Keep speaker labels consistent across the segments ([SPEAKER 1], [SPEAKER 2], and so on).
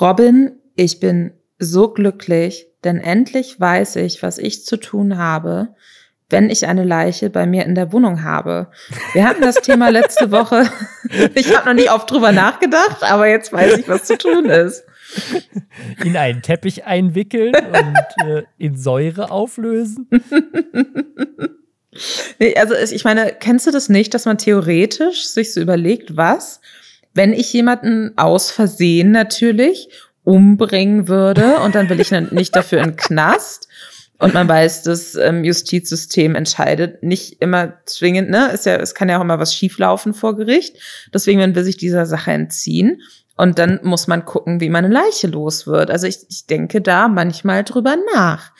[SPEAKER 1] Robin, ich bin so glücklich, denn endlich weiß ich, was ich zu tun habe, wenn ich eine Leiche bei mir in der Wohnung habe. Wir hatten das Thema letzte Woche. Ich habe noch nicht oft drüber nachgedacht, aber jetzt weiß ich, was zu tun ist.
[SPEAKER 2] In einen Teppich einwickeln und äh, in Säure auflösen.
[SPEAKER 1] Nee, also ich meine, kennst du das nicht, dass man theoretisch sich so überlegt, was, wenn ich jemanden aus Versehen natürlich umbringen würde und dann will ich nicht dafür in Knast und man weiß, das ähm, Justizsystem entscheidet nicht immer zwingend, ne? Ist ja, es kann ja auch immer was schieflaufen vor Gericht. Deswegen man will sich dieser Sache entziehen. Und dann muss man gucken, wie man eine Leiche los wird. Also ich, ich denke da manchmal drüber nach.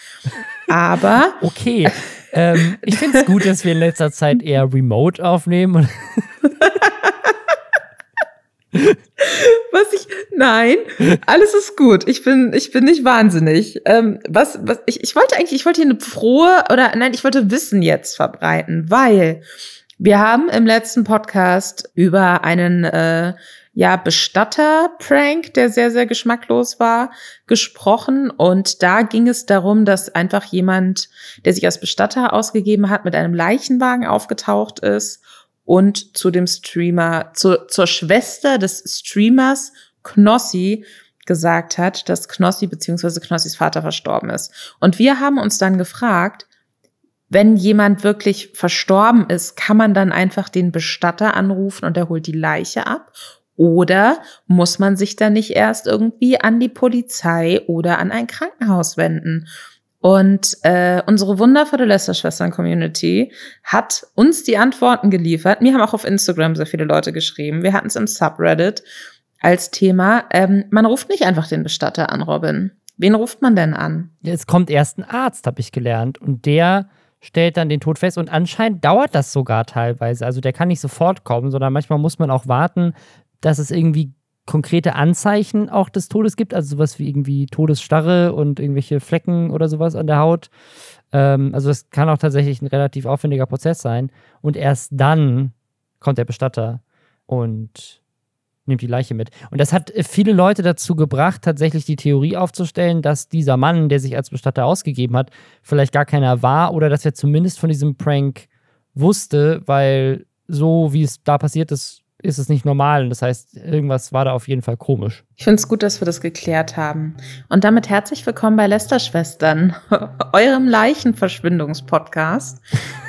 [SPEAKER 1] Aber.
[SPEAKER 2] Okay. ähm, ich finde es gut, dass wir in letzter Zeit eher remote aufnehmen.
[SPEAKER 1] was ich, nein, alles ist gut. Ich bin, ich bin nicht wahnsinnig. Ähm, was, was, ich, ich wollte eigentlich, ich wollte hier eine frohe, oder nein, ich wollte Wissen jetzt verbreiten, weil wir haben im letzten Podcast über einen, äh, ja, Bestatter-Prank, der sehr, sehr geschmacklos war, gesprochen. Und da ging es darum, dass einfach jemand, der sich als Bestatter ausgegeben hat, mit einem Leichenwagen aufgetaucht ist und zu dem Streamer, zu, zur Schwester des Streamers Knossi gesagt hat, dass Knossi bzw. Knossis Vater verstorben ist. Und wir haben uns dann gefragt, wenn jemand wirklich verstorben ist, kann man dann einfach den Bestatter anrufen und er holt die Leiche ab? Oder muss man sich dann nicht erst irgendwie an die Polizei oder an ein Krankenhaus wenden? Und äh, unsere wundervolle Lästerschwestern-Community hat uns die Antworten geliefert. Mir haben auch auf Instagram sehr viele Leute geschrieben. Wir hatten es im Subreddit als Thema. Ähm, man ruft nicht einfach den Bestatter an, Robin. Wen ruft man denn an?
[SPEAKER 2] Es kommt erst ein Arzt, habe ich gelernt. Und der stellt dann den Tod fest. Und anscheinend dauert das sogar teilweise. Also der kann nicht sofort kommen, sondern manchmal muss man auch warten, dass es irgendwie konkrete Anzeichen auch des Todes gibt, also sowas wie irgendwie Todesstarre und irgendwelche Flecken oder sowas an der Haut. Ähm, also das kann auch tatsächlich ein relativ aufwendiger Prozess sein. Und erst dann kommt der Bestatter und nimmt die Leiche mit. Und das hat viele Leute dazu gebracht, tatsächlich die Theorie aufzustellen, dass dieser Mann, der sich als Bestatter ausgegeben hat, vielleicht gar keiner war oder dass er zumindest von diesem Prank wusste, weil so wie es da passiert ist, ist es nicht normal. Das heißt, irgendwas war da auf jeden Fall komisch.
[SPEAKER 1] Ich finde es gut, dass wir das geklärt haben. Und damit herzlich willkommen bei Lester-Schwestern, eurem Leichenverschwindungspodcast.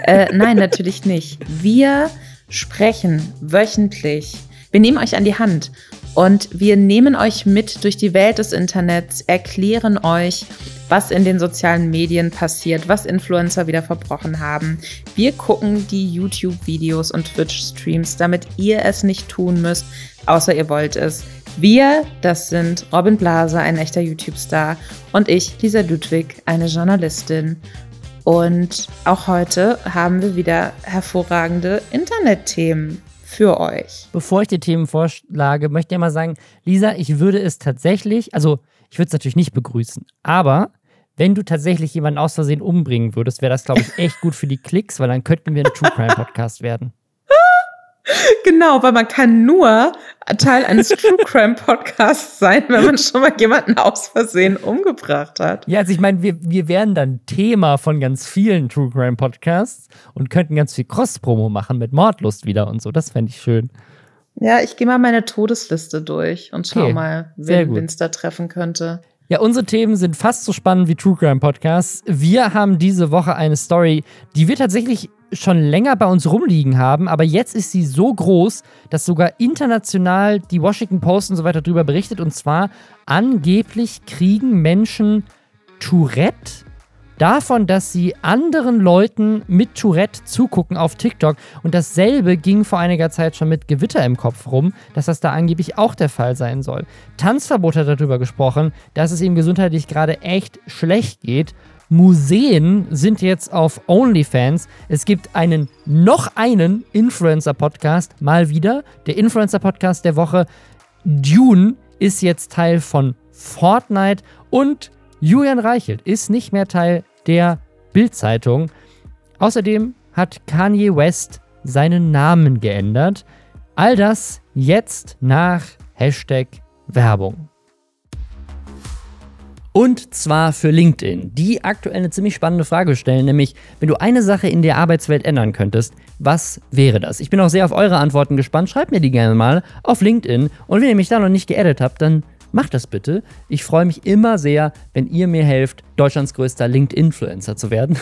[SPEAKER 1] äh, nein, natürlich nicht. Wir sprechen wöchentlich. Wir nehmen euch an die Hand und wir nehmen euch mit durch die Welt des Internets, erklären euch, was in den sozialen Medien passiert, was Influencer wieder verbrochen haben. Wir gucken die YouTube-Videos und Twitch-Streams, damit ihr es nicht tun müsst, außer ihr wollt es. Wir, das sind Robin Blase, ein echter YouTube-Star, und ich, Lisa Ludwig, eine Journalistin. Und auch heute haben wir wieder hervorragende Internetthemen für euch.
[SPEAKER 2] Bevor ich die Themen vorschlage, möchte ich mal sagen, Lisa, ich würde es tatsächlich, also ich würde es natürlich nicht begrüßen, aber wenn du tatsächlich jemanden aus Versehen umbringen würdest, wäre das, glaube ich, echt gut für die Klicks, weil dann könnten wir ein True Crime Podcast werden.
[SPEAKER 1] Genau, weil man kann nur Teil eines True Crime Podcasts sein, wenn man schon mal jemanden aus Versehen umgebracht hat.
[SPEAKER 2] Ja, also ich meine, wir, wir wären dann Thema von ganz vielen True Crime Podcasts und könnten ganz viel Cross-Promo machen mit Mordlust wieder und so. Das fände ich schön.
[SPEAKER 1] Ja, ich gehe mal meine Todesliste durch und schau okay, mal, wen es da treffen könnte.
[SPEAKER 2] Ja, unsere Themen sind fast so spannend wie True Crime Podcasts. Wir haben diese Woche eine Story, die wir tatsächlich schon länger bei uns rumliegen haben, aber jetzt ist sie so groß, dass sogar international die Washington Post und so weiter darüber berichtet. Und zwar angeblich kriegen Menschen Tourette davon, dass sie anderen Leuten mit Tourette zugucken auf TikTok. Und dasselbe ging vor einiger Zeit schon mit Gewitter im Kopf rum, dass das da angeblich auch der Fall sein soll. Tanzverbot hat darüber gesprochen, dass es ihm gesundheitlich gerade echt schlecht geht. Museen sind jetzt auf OnlyFans. Es gibt einen, noch einen Influencer-Podcast, mal wieder. Der Influencer-Podcast der Woche. Dune ist jetzt Teil von Fortnite und Julian Reichelt ist nicht mehr Teil der Bild-Zeitung. Außerdem hat Kanye West seinen Namen geändert. All das jetzt nach Hashtag Werbung. Und zwar für LinkedIn, die aktuell eine ziemlich spannende Frage stellen, nämlich, wenn du eine Sache in der Arbeitswelt ändern könntest, was wäre das? Ich bin auch sehr auf eure Antworten gespannt. Schreibt mir die gerne mal auf LinkedIn. Und wenn ihr mich da noch nicht geedit habt, dann macht das bitte. Ich freue mich immer sehr, wenn ihr mir helft, Deutschlands größter LinkedIn-Influencer zu werden.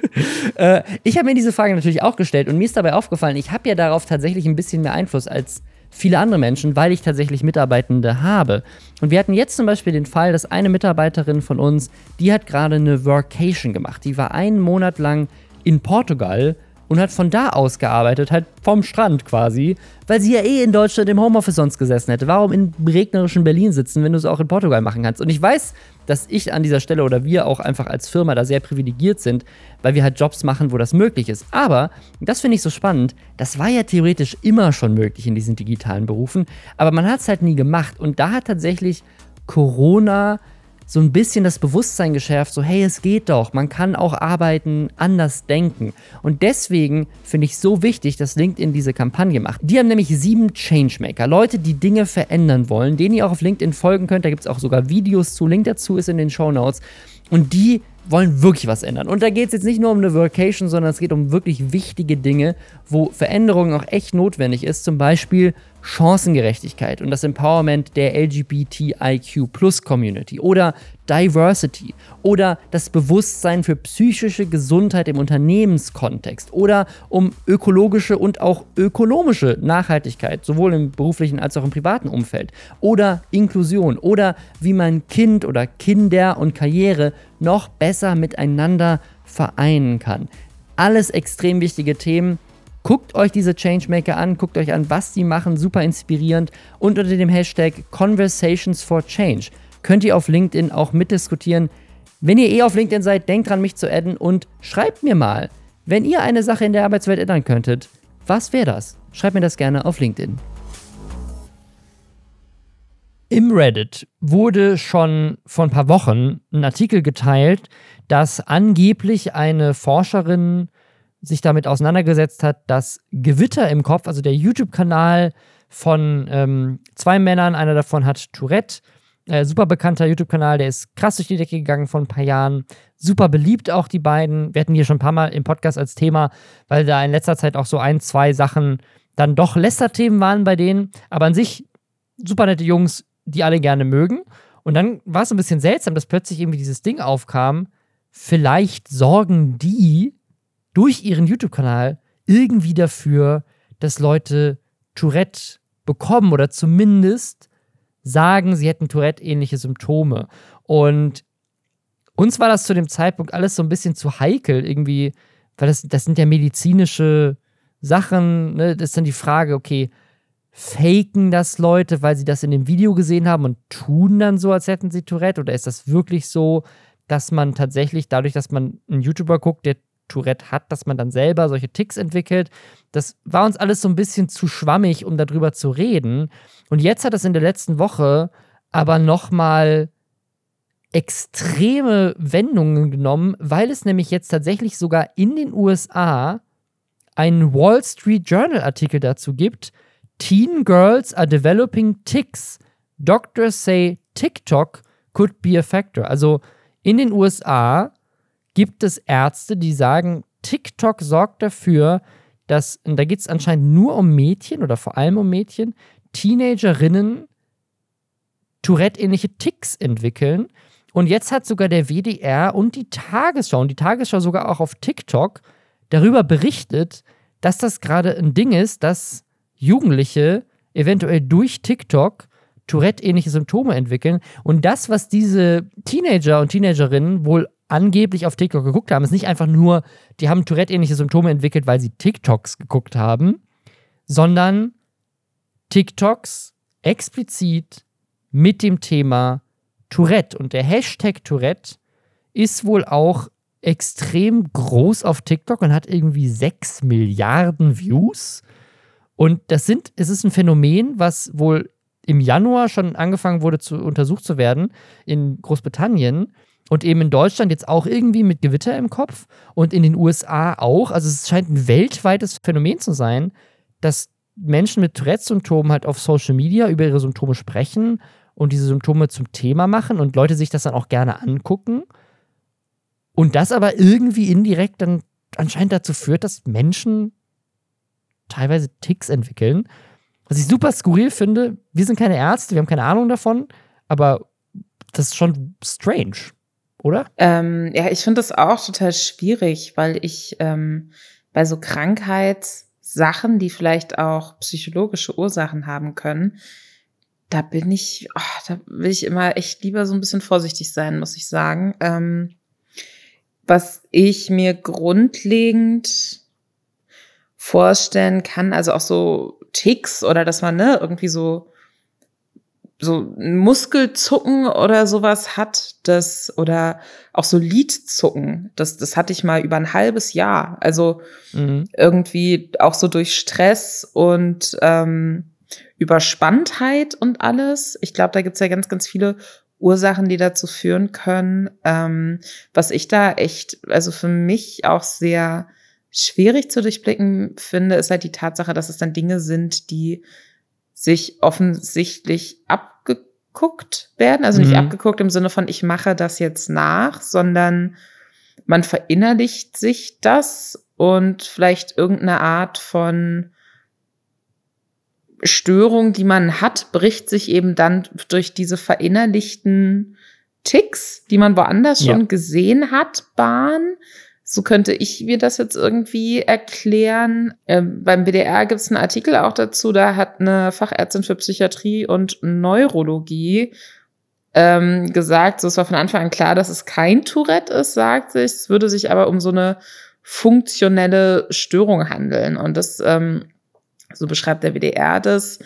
[SPEAKER 2] äh, ich habe mir diese Frage natürlich auch gestellt und mir ist dabei aufgefallen, ich habe ja darauf tatsächlich ein bisschen mehr Einfluss als viele andere Menschen, weil ich tatsächlich Mitarbeitende habe. Und wir hatten jetzt zum Beispiel den Fall, dass eine Mitarbeiterin von uns, die hat gerade eine Workation gemacht. Die war einen Monat lang in Portugal und hat von da aus gearbeitet, halt vom Strand quasi, weil sie ja eh in Deutschland im Homeoffice sonst gesessen hätte. Warum in regnerischen Berlin sitzen, wenn du es auch in Portugal machen kannst? Und ich weiß, dass ich an dieser Stelle oder wir auch einfach als Firma da sehr privilegiert sind, weil wir halt Jobs machen, wo das möglich ist. Aber, das finde ich so spannend, das war ja theoretisch immer schon möglich in diesen digitalen Berufen, aber man hat es halt nie gemacht. Und da hat tatsächlich Corona so ein bisschen das Bewusstsein geschärft, so hey, es geht doch, man kann auch arbeiten, anders denken. Und deswegen finde ich so wichtig, dass LinkedIn diese Kampagne macht. Die haben nämlich sieben Changemaker, Leute, die Dinge verändern wollen, denen ihr auch auf LinkedIn folgen könnt. Da gibt es auch sogar Videos zu. Link dazu ist in den Show Notes. Und die wollen wirklich was ändern. Und da geht es jetzt nicht nur um eine Vacation, sondern es geht um wirklich wichtige Dinge, wo Veränderungen auch echt notwendig ist. Zum Beispiel Chancengerechtigkeit und das Empowerment der LGBTIQ-Plus-Community oder Diversity oder das Bewusstsein für psychische Gesundheit im Unternehmenskontext oder um ökologische und auch ökonomische Nachhaltigkeit, sowohl im beruflichen als auch im privaten Umfeld oder Inklusion oder wie man Kind oder Kinder und Karriere noch besser miteinander vereinen kann. Alles extrem wichtige Themen Guckt euch diese Changemaker an, guckt euch an, was die machen, super inspirierend. Und unter dem Hashtag Conversations for Change könnt ihr auf LinkedIn auch mitdiskutieren. Wenn ihr eh auf LinkedIn seid, denkt dran, mich zu adden und schreibt mir mal, wenn ihr eine Sache in der Arbeitswelt ändern könntet, was wäre das? Schreibt mir das gerne auf LinkedIn. Im Reddit wurde schon vor ein paar Wochen ein Artikel geteilt, dass angeblich eine Forscherin sich damit auseinandergesetzt hat, dass Gewitter im Kopf, also der YouTube-Kanal von ähm, zwei Männern, einer davon hat Tourette, äh, super bekannter YouTube-Kanal, der ist krass durch die Decke gegangen vor ein paar Jahren, super beliebt auch die beiden. Wir hatten hier schon ein paar Mal im Podcast als Thema, weil da in letzter Zeit auch so ein, zwei Sachen dann doch Lästerthemen waren bei denen, aber an sich super nette Jungs, die alle gerne mögen. Und dann war es ein bisschen seltsam, dass plötzlich irgendwie dieses Ding aufkam, vielleicht sorgen die durch ihren YouTube-Kanal irgendwie dafür, dass Leute Tourette bekommen oder zumindest sagen, sie hätten Tourette-ähnliche Symptome. Und uns war das zu dem Zeitpunkt alles so ein bisschen zu heikel, irgendwie, weil das, das sind ja medizinische Sachen. Ne? Das ist dann die Frage, okay, faken das Leute, weil sie das in dem Video gesehen haben und tun dann so, als hätten sie Tourette? Oder ist das wirklich so, dass man tatsächlich dadurch, dass man einen YouTuber guckt, der Tourette hat, dass man dann selber solche Ticks entwickelt. Das war uns alles so ein bisschen zu schwammig, um darüber zu reden. Und jetzt hat es in der letzten Woche aber nochmal extreme Wendungen genommen, weil es nämlich jetzt tatsächlich sogar in den USA einen Wall Street Journal Artikel dazu gibt. Teen girls are developing ticks. Doctors say TikTok could be a factor. Also in den USA gibt es Ärzte, die sagen, TikTok sorgt dafür, dass, und da geht es anscheinend nur um Mädchen oder vor allem um Mädchen, Teenagerinnen Tourette-ähnliche Ticks entwickeln. Und jetzt hat sogar der WDR und die Tagesschau, und die Tagesschau sogar auch auf TikTok, darüber berichtet, dass das gerade ein Ding ist, dass Jugendliche eventuell durch TikTok Tourette-ähnliche Symptome entwickeln. Und das, was diese Teenager und Teenagerinnen wohl angeblich auf TikTok geguckt haben, ist nicht einfach nur, die haben Tourette-ähnliche Symptome entwickelt, weil sie TikToks geguckt haben, sondern TikToks explizit mit dem Thema Tourette. Und der Hashtag Tourette ist wohl auch extrem groß auf TikTok und hat irgendwie 6 Milliarden Views. Und das sind, es ist ein Phänomen, was wohl im Januar schon angefangen wurde zu untersucht zu werden in Großbritannien und eben in Deutschland jetzt auch irgendwie mit Gewitter im Kopf und in den USA auch. Also es scheint ein weltweites Phänomen zu sein, dass Menschen mit Tourette-Symptomen halt auf Social Media über ihre Symptome sprechen und diese Symptome zum Thema machen und Leute sich das dann auch gerne angucken. Und das aber irgendwie indirekt dann anscheinend dazu führt, dass Menschen teilweise Ticks entwickeln. Was ich super skurril finde, wir sind keine Ärzte, wir haben keine Ahnung davon, aber das ist schon strange, oder?
[SPEAKER 1] Ähm, ja, ich finde das auch total schwierig, weil ich ähm, bei so Krankheitssachen, die vielleicht auch psychologische Ursachen haben können, da bin ich, oh, da will ich immer echt lieber so ein bisschen vorsichtig sein, muss ich sagen. Ähm, was ich mir grundlegend vorstellen kann, also auch so Ticks oder dass man ne, irgendwie so so Muskelzucken oder sowas hat, das oder auch so Lidzucken, das das hatte ich mal über ein halbes Jahr. Also mhm. irgendwie auch so durch Stress und ähm, Überspanntheit und alles. Ich glaube, da gibt's ja ganz, ganz viele Ursachen, die dazu führen können. Ähm, was ich da echt, also für mich auch sehr schwierig zu durchblicken finde, ist halt die Tatsache, dass es dann Dinge sind, die sich offensichtlich abgeguckt werden. Also nicht mhm. abgeguckt im Sinne von, ich mache das jetzt nach, sondern man verinnerlicht sich das und vielleicht irgendeine Art von Störung, die man hat, bricht sich eben dann durch diese verinnerlichten Ticks, die man woanders ja. schon gesehen hat, Bahn. So könnte ich mir das jetzt irgendwie erklären. Ähm, beim WDR gibt es einen Artikel auch dazu, da hat eine Fachärztin für Psychiatrie und Neurologie ähm, gesagt, so es war von Anfang an klar, dass es kein Tourette ist, sagt sich. Es würde sich aber um so eine funktionelle Störung handeln. Und das ähm, so beschreibt der WDR das,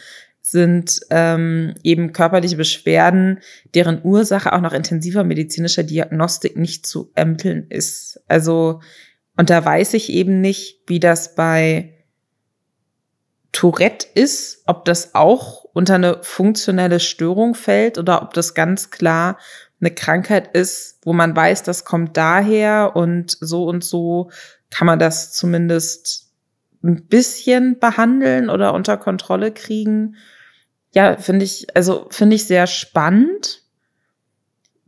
[SPEAKER 1] sind ähm, eben körperliche Beschwerden, deren Ursache auch nach intensiver medizinischer Diagnostik nicht zu ermitteln ist. Also, und da weiß ich eben nicht, wie das bei Tourette ist, ob das auch unter eine funktionelle Störung fällt oder ob das ganz klar eine Krankheit ist, wo man weiß, das kommt daher und so und so kann man das zumindest ein bisschen behandeln oder unter Kontrolle kriegen. Ja, finde ich, also finde ich sehr spannend.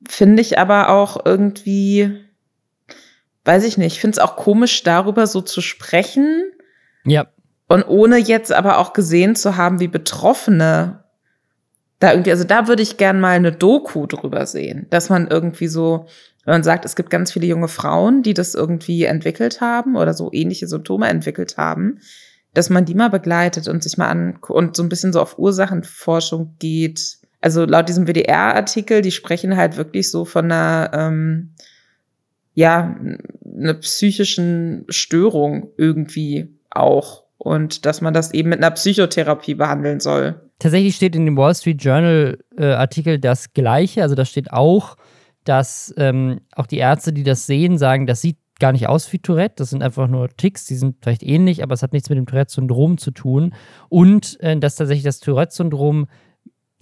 [SPEAKER 1] Finde ich aber auch irgendwie, weiß ich nicht, finde es auch komisch, darüber so zu sprechen.
[SPEAKER 2] Ja.
[SPEAKER 1] Und ohne jetzt aber auch gesehen zu haben, wie Betroffene da irgendwie, also da würde ich gern mal eine Doku drüber sehen, dass man irgendwie so wenn man sagt, es gibt ganz viele junge Frauen, die das irgendwie entwickelt haben oder so ähnliche Symptome entwickelt haben, dass man die mal begleitet und sich mal an und so ein bisschen so auf Ursachenforschung geht. Also laut diesem WDR-Artikel, die sprechen halt wirklich so von einer, ähm, ja, einer psychischen Störung irgendwie auch und dass man das eben mit einer Psychotherapie behandeln soll.
[SPEAKER 2] Tatsächlich steht in dem Wall Street Journal äh, Artikel das Gleiche, also da steht auch, dass ähm, auch die Ärzte, die das sehen, sagen, das sieht gar nicht aus wie Tourette, das sind einfach nur Ticks, die sind vielleicht ähnlich, aber es hat nichts mit dem Tourette-Syndrom zu tun. Und äh, dass tatsächlich das Tourette-Syndrom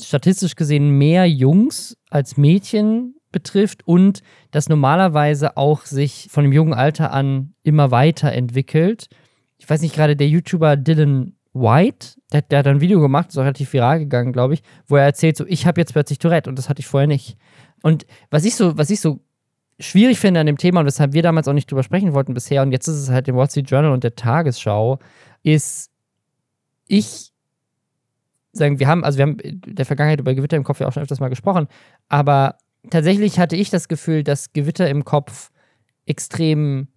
[SPEAKER 2] statistisch gesehen mehr Jungs als Mädchen betrifft und das normalerweise auch sich von dem jungen Alter an immer weiter entwickelt. Ich weiß nicht, gerade der YouTuber Dylan White, der, der, hat ein Video gemacht, ist auch relativ viral gegangen, glaube ich, wo er erzählt, so, ich habe jetzt plötzlich Tourette und das hatte ich vorher nicht. Und was ich so, was ich so schwierig finde an dem Thema und weshalb wir damals auch nicht drüber sprechen wollten bisher und jetzt ist es halt im Wall Street Journal und der Tagesschau, ist, ich sagen, wir haben, also wir haben der Vergangenheit über Gewitter im Kopf ja auch schon öfters mal gesprochen, aber tatsächlich hatte ich das Gefühl, dass Gewitter im Kopf extrem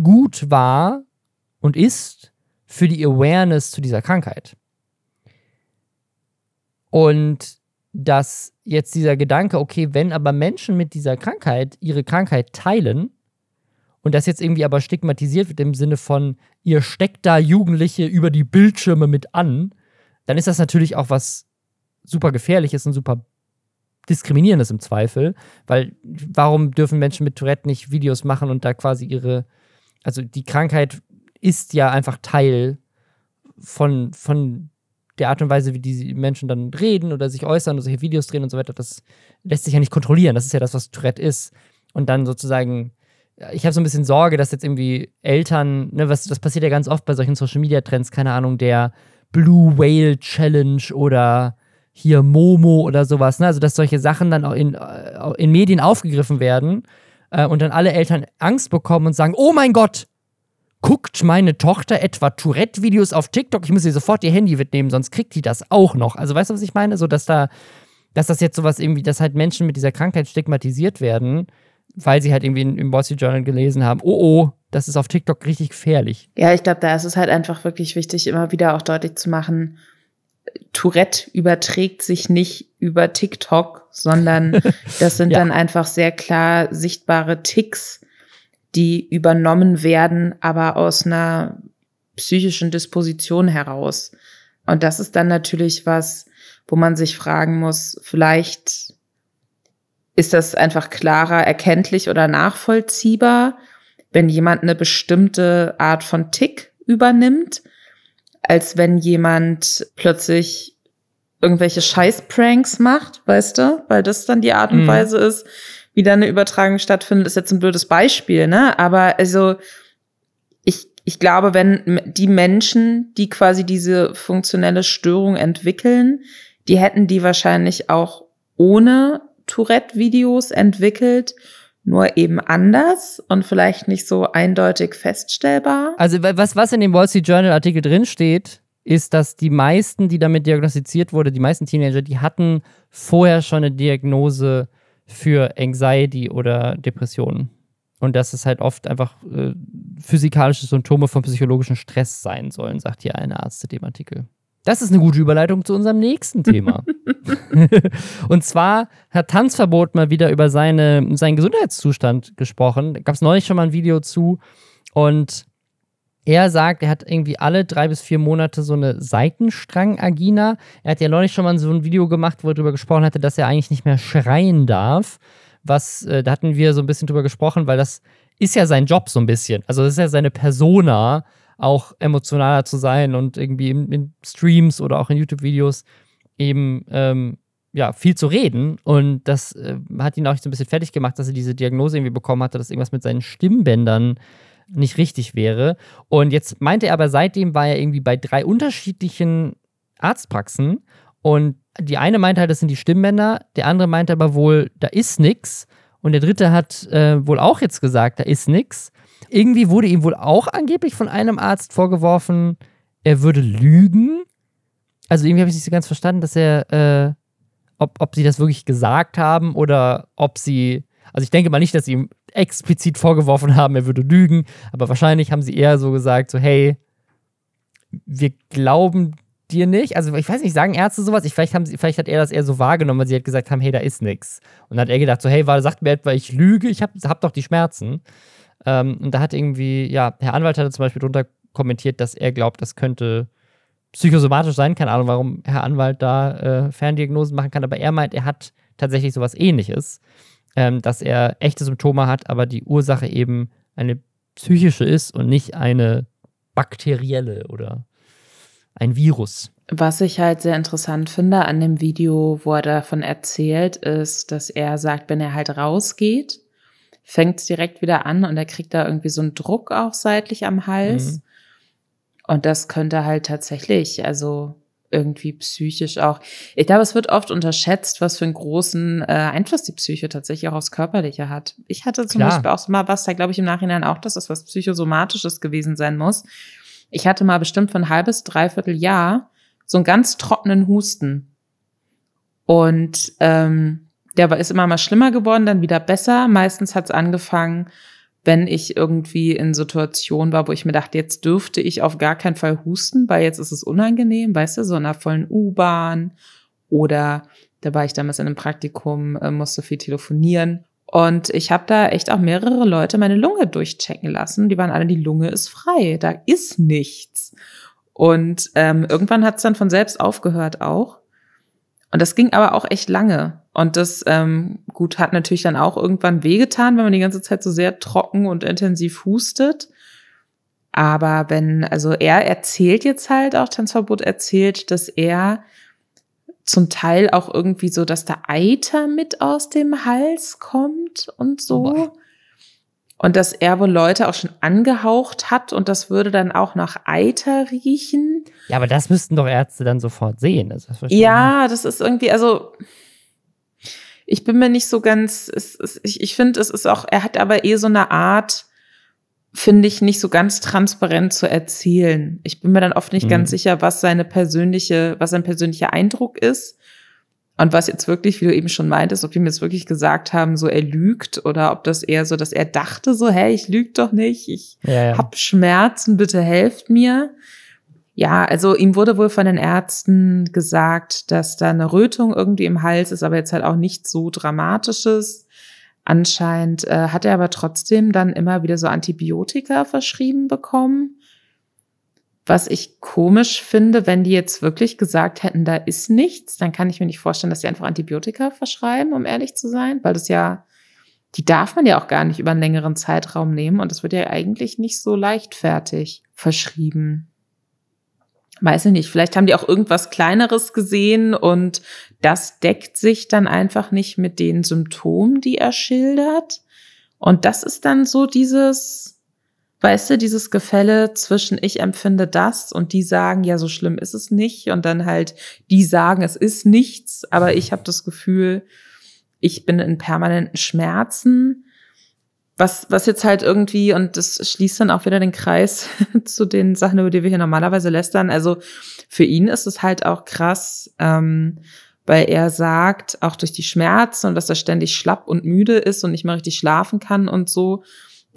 [SPEAKER 2] gut war und ist für die Awareness zu dieser Krankheit. Und dass jetzt dieser Gedanke, okay, wenn aber Menschen mit dieser Krankheit ihre Krankheit teilen und das jetzt irgendwie aber stigmatisiert wird im Sinne von, ihr steckt da Jugendliche über die Bildschirme mit an, dann ist das natürlich auch was super gefährliches und super diskriminierendes im Zweifel, weil warum dürfen Menschen mit Tourette nicht Videos machen und da quasi ihre, also die Krankheit ist ja einfach Teil von, von der Art und Weise, wie die Menschen dann reden oder sich äußern oder solche Videos drehen und so weiter, das lässt sich ja nicht kontrollieren. Das ist ja das, was Tourette ist. Und dann sozusagen, ich habe so ein bisschen Sorge, dass jetzt irgendwie Eltern, ne, was, das passiert ja ganz oft bei solchen Social Media Trends, keine Ahnung, der Blue Whale Challenge oder hier Momo oder sowas, ne? Also, dass solche Sachen dann auch in, äh, in Medien aufgegriffen werden äh, und dann alle Eltern Angst bekommen und sagen: Oh mein Gott, guckt meine Tochter etwa Tourette-Videos auf TikTok? Ich muss ihr sofort ihr Handy mitnehmen, sonst kriegt die das auch noch. Also, weißt du, was ich meine? So, dass da, dass das jetzt sowas irgendwie, dass halt Menschen mit dieser Krankheit stigmatisiert werden, weil sie halt irgendwie im Wall Street Journal gelesen haben: Oh, oh, das ist auf TikTok richtig gefährlich.
[SPEAKER 1] Ja, ich glaube, da ist es halt einfach wirklich wichtig, immer wieder auch deutlich zu machen, Tourette überträgt sich nicht über TikTok, sondern das sind ja. dann einfach sehr klar sichtbare Ticks, die übernommen werden, aber aus einer psychischen Disposition heraus. Und das ist dann natürlich was, wo man sich fragen muss, vielleicht ist das einfach klarer erkenntlich oder nachvollziehbar, wenn jemand eine bestimmte Art von Tick übernimmt als wenn jemand plötzlich irgendwelche Scheiß-Pranks macht, weißt du? Weil das dann die Art und mhm. Weise ist, wie da eine Übertragung stattfindet, ist jetzt ein blödes Beispiel, ne? Aber also ich, ich glaube, wenn die Menschen, die quasi diese funktionelle Störung entwickeln, die hätten die wahrscheinlich auch ohne Tourette-Videos entwickelt nur eben anders und vielleicht nicht so eindeutig feststellbar.
[SPEAKER 2] Also was, was in dem Wall Street Journal Artikel drin steht, ist, dass die meisten, die damit diagnostiziert wurden, die meisten Teenager, die hatten vorher schon eine Diagnose für Anxiety oder Depressionen. Und dass es halt oft einfach äh, physikalische Symptome von psychologischem Stress sein sollen, sagt hier ein Arzt in dem Artikel. Das ist eine gute Überleitung zu unserem nächsten Thema. und zwar hat Tanzverbot mal wieder über seine, seinen Gesundheitszustand gesprochen. Da gab es neulich schon mal ein Video zu. Und er sagt, er hat irgendwie alle drei bis vier Monate so eine Seitenstrang-Agina. Er hat ja neulich schon mal so ein Video gemacht, wo er darüber gesprochen hatte, dass er eigentlich nicht mehr schreien darf. Was, äh, da hatten wir so ein bisschen drüber gesprochen, weil das ist ja sein Job so ein bisschen. Also das ist ja seine Persona, auch emotionaler zu sein und irgendwie in, in Streams oder auch in YouTube-Videos eben ähm, ja, viel zu reden. Und das äh, hat ihn auch so ein bisschen fertig gemacht, dass er diese Diagnose irgendwie bekommen hatte, dass irgendwas mit seinen Stimmbändern nicht richtig wäre. Und jetzt meinte er aber, seitdem war er irgendwie bei drei unterschiedlichen Arztpraxen. Und die eine meinte halt, das sind die Stimmbänder, der andere meinte aber wohl, da ist nichts. Und der dritte hat äh, wohl auch jetzt gesagt, da ist nichts. Irgendwie wurde ihm wohl auch angeblich von einem Arzt vorgeworfen, er würde lügen. Also irgendwie habe ich nicht so ganz verstanden, dass er, äh, ob, ob sie das wirklich gesagt haben oder ob sie, also ich denke mal nicht, dass sie ihm explizit vorgeworfen haben, er würde lügen, aber wahrscheinlich haben sie eher so gesagt, so hey, wir glauben dir nicht. Also ich weiß nicht, sagen Ärzte sowas? Ich, vielleicht, haben sie, vielleicht hat er das eher so wahrgenommen, weil sie halt gesagt haben, hey, da ist nichts. Und dann hat er gedacht, so hey, warte, sagt mir etwa, ich lüge, ich habe hab doch die Schmerzen. Ähm, und da hat irgendwie, ja, Herr Anwalt hatte zum Beispiel drunter kommentiert, dass er glaubt, das könnte psychosomatisch sein. Keine Ahnung, warum Herr Anwalt da äh, Ferndiagnosen machen kann, aber er meint, er hat tatsächlich sowas ähnliches, ähm, dass er echte Symptome hat, aber die Ursache eben eine psychische ist und nicht eine bakterielle oder ein Virus.
[SPEAKER 1] Was ich halt sehr interessant finde an dem Video, wo er davon erzählt, ist, dass er sagt, wenn er halt rausgeht, fängt es direkt wieder an und er kriegt da irgendwie so einen Druck auch seitlich am Hals. Mhm. Und das könnte halt tatsächlich, also irgendwie psychisch auch. Ich glaube, es wird oft unterschätzt, was für einen großen äh, Einfluss die Psyche tatsächlich auch aufs Körperliche hat. Ich hatte zum Klar. Beispiel auch so mal was, da glaube ich im Nachhinein auch, dass das was Psychosomatisches gewesen sein muss. Ich hatte mal bestimmt für ein halbes, dreiviertel Jahr so einen ganz trockenen Husten. Und ähm, der ist immer mal schlimmer geworden, dann wieder besser. Meistens hat es angefangen, wenn ich irgendwie in Situationen war, wo ich mir dachte, jetzt dürfte ich auf gar keinen Fall husten, weil jetzt ist es unangenehm, weißt du, so in einer vollen U-Bahn oder da war ich damals in einem Praktikum, äh, musste viel telefonieren. Und ich habe da echt auch mehrere Leute meine Lunge durchchecken lassen. Die waren alle, die Lunge ist frei, da ist nichts. Und ähm, irgendwann hat es dann von selbst aufgehört auch. Und das ging aber auch echt lange. Und das, ähm, gut, hat natürlich dann auch irgendwann wehgetan, wenn man die ganze Zeit so sehr trocken und intensiv hustet. Aber wenn, also er erzählt jetzt halt auch, Tanzverbot erzählt, dass er zum Teil auch irgendwie so, dass da Eiter mit aus dem Hals kommt und so. Und dass er wohl Leute auch schon angehaucht hat und das würde dann auch nach Eiter riechen.
[SPEAKER 2] Ja, aber das müssten doch Ärzte dann sofort sehen. Das
[SPEAKER 1] ja, das ist irgendwie, also ich bin mir nicht so ganz, es, es, ich, ich finde, es ist auch, er hat aber eh so eine Art, finde ich, nicht so ganz transparent zu erzählen. Ich bin mir dann oft nicht mhm. ganz sicher, was seine persönliche, was sein persönlicher Eindruck ist. Und was jetzt wirklich, wie du eben schon meintest, ob die mir jetzt wirklich gesagt haben, so er lügt oder ob das eher so, dass er dachte so, hey, ich lüge doch nicht, ich ja, ja. hab Schmerzen, bitte helft mir. Ja, also ihm wurde wohl von den Ärzten gesagt, dass da eine Rötung irgendwie im Hals ist, aber jetzt halt auch nichts so dramatisches. Anscheinend äh, hat er aber trotzdem dann immer wieder so Antibiotika verschrieben bekommen. Was ich komisch finde, wenn die jetzt wirklich gesagt hätten, da ist nichts, dann kann ich mir nicht vorstellen, dass sie einfach Antibiotika verschreiben, um ehrlich zu sein, weil das ja, die darf man ja auch gar nicht über einen längeren Zeitraum nehmen und das wird ja eigentlich nicht so leichtfertig verschrieben. Weiß ich nicht, vielleicht haben die auch irgendwas Kleineres gesehen und das deckt sich dann einfach nicht mit den Symptomen, die er schildert. Und das ist dann so dieses, Weißt du, dieses Gefälle zwischen ich empfinde das und die sagen, ja, so schlimm ist es nicht. Und dann halt, die sagen, es ist nichts, aber ich habe das Gefühl, ich bin in permanenten Schmerzen. Was, was jetzt halt irgendwie, und das schließt dann auch wieder den Kreis zu den Sachen, über die wir hier normalerweise lästern. Also für ihn ist es halt auch krass, ähm, weil er sagt, auch durch die Schmerzen und dass er ständig schlapp und müde ist und nicht mehr richtig schlafen kann und so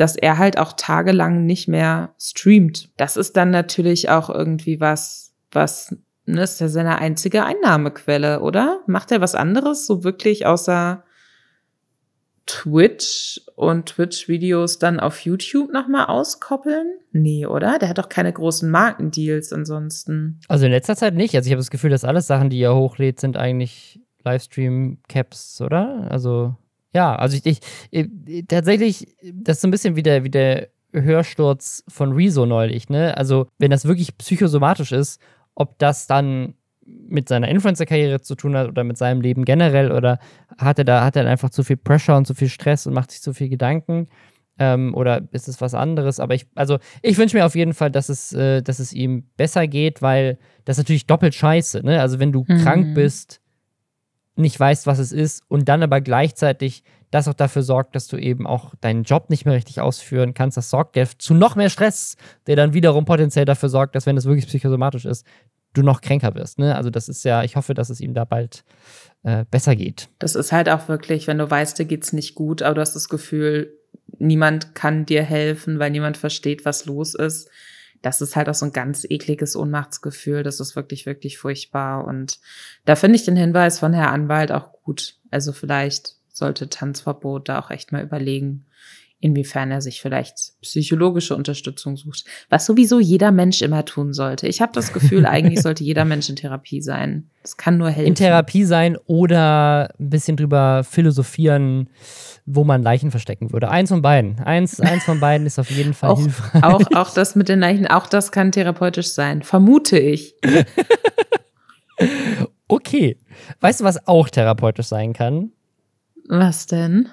[SPEAKER 1] dass er halt auch tagelang nicht mehr streamt. Das ist dann natürlich auch irgendwie was, was, ne, ist ja seine einzige Einnahmequelle, oder? Macht er was anderes so wirklich außer Twitch und Twitch-Videos dann auf YouTube nochmal auskoppeln? Nee, oder? Der hat doch keine großen Markendeals ansonsten.
[SPEAKER 2] Also in letzter Zeit nicht. Also ich habe das Gefühl, dass alles Sachen, die er hochlädt, sind eigentlich Livestream-Caps, oder? Also ja, also ich, ich, ich, tatsächlich, das ist so ein bisschen wie der, wie der Hörsturz von Rezo neulich, ne? Also, wenn das wirklich psychosomatisch ist, ob das dann mit seiner Influencer-Karriere zu tun hat oder mit seinem Leben generell oder hat er da hat er einfach zu viel Pressure und zu viel Stress und macht sich zu viel Gedanken ähm, oder ist es was anderes? Aber ich, also ich wünsche mir auf jeden Fall, dass es, äh, dass es ihm besser geht, weil das ist natürlich doppelt scheiße. Ne? Also wenn du mhm. krank bist, nicht weißt, was es ist und dann aber gleichzeitig das auch dafür sorgt, dass du eben auch deinen Job nicht mehr richtig ausführen kannst. Das sorgt ja zu noch mehr Stress, der dann wiederum potenziell dafür sorgt, dass wenn es wirklich psychosomatisch ist, du noch kränker wirst. Ne? Also das ist ja, ich hoffe, dass es ihm da bald äh, besser geht.
[SPEAKER 1] Das ist halt auch wirklich, wenn du weißt, dir geht's nicht gut, aber du hast das Gefühl, niemand kann dir helfen, weil niemand versteht, was los ist das ist halt auch so ein ganz ekliges Ohnmachtsgefühl. Das ist wirklich, wirklich furchtbar. Und da finde ich den Hinweis von Herr Anwalt auch gut. Also vielleicht sollte Tanzverbot da auch echt mal überlegen, inwiefern er sich vielleicht psychologische Unterstützung sucht, was sowieso jeder Mensch immer tun sollte. Ich habe das Gefühl, eigentlich sollte jeder Mensch in Therapie sein. Das kann nur helfen.
[SPEAKER 2] In Therapie sein oder ein bisschen drüber philosophieren, wo man Leichen verstecken würde. Eins von beiden. Eins, eins von beiden ist auf jeden Fall
[SPEAKER 1] auch,
[SPEAKER 2] hilfreich.
[SPEAKER 1] Auch, auch das mit den Leichen, auch das kann therapeutisch sein. Vermute ich.
[SPEAKER 2] okay. Weißt du, was auch therapeutisch sein kann?
[SPEAKER 1] Was denn?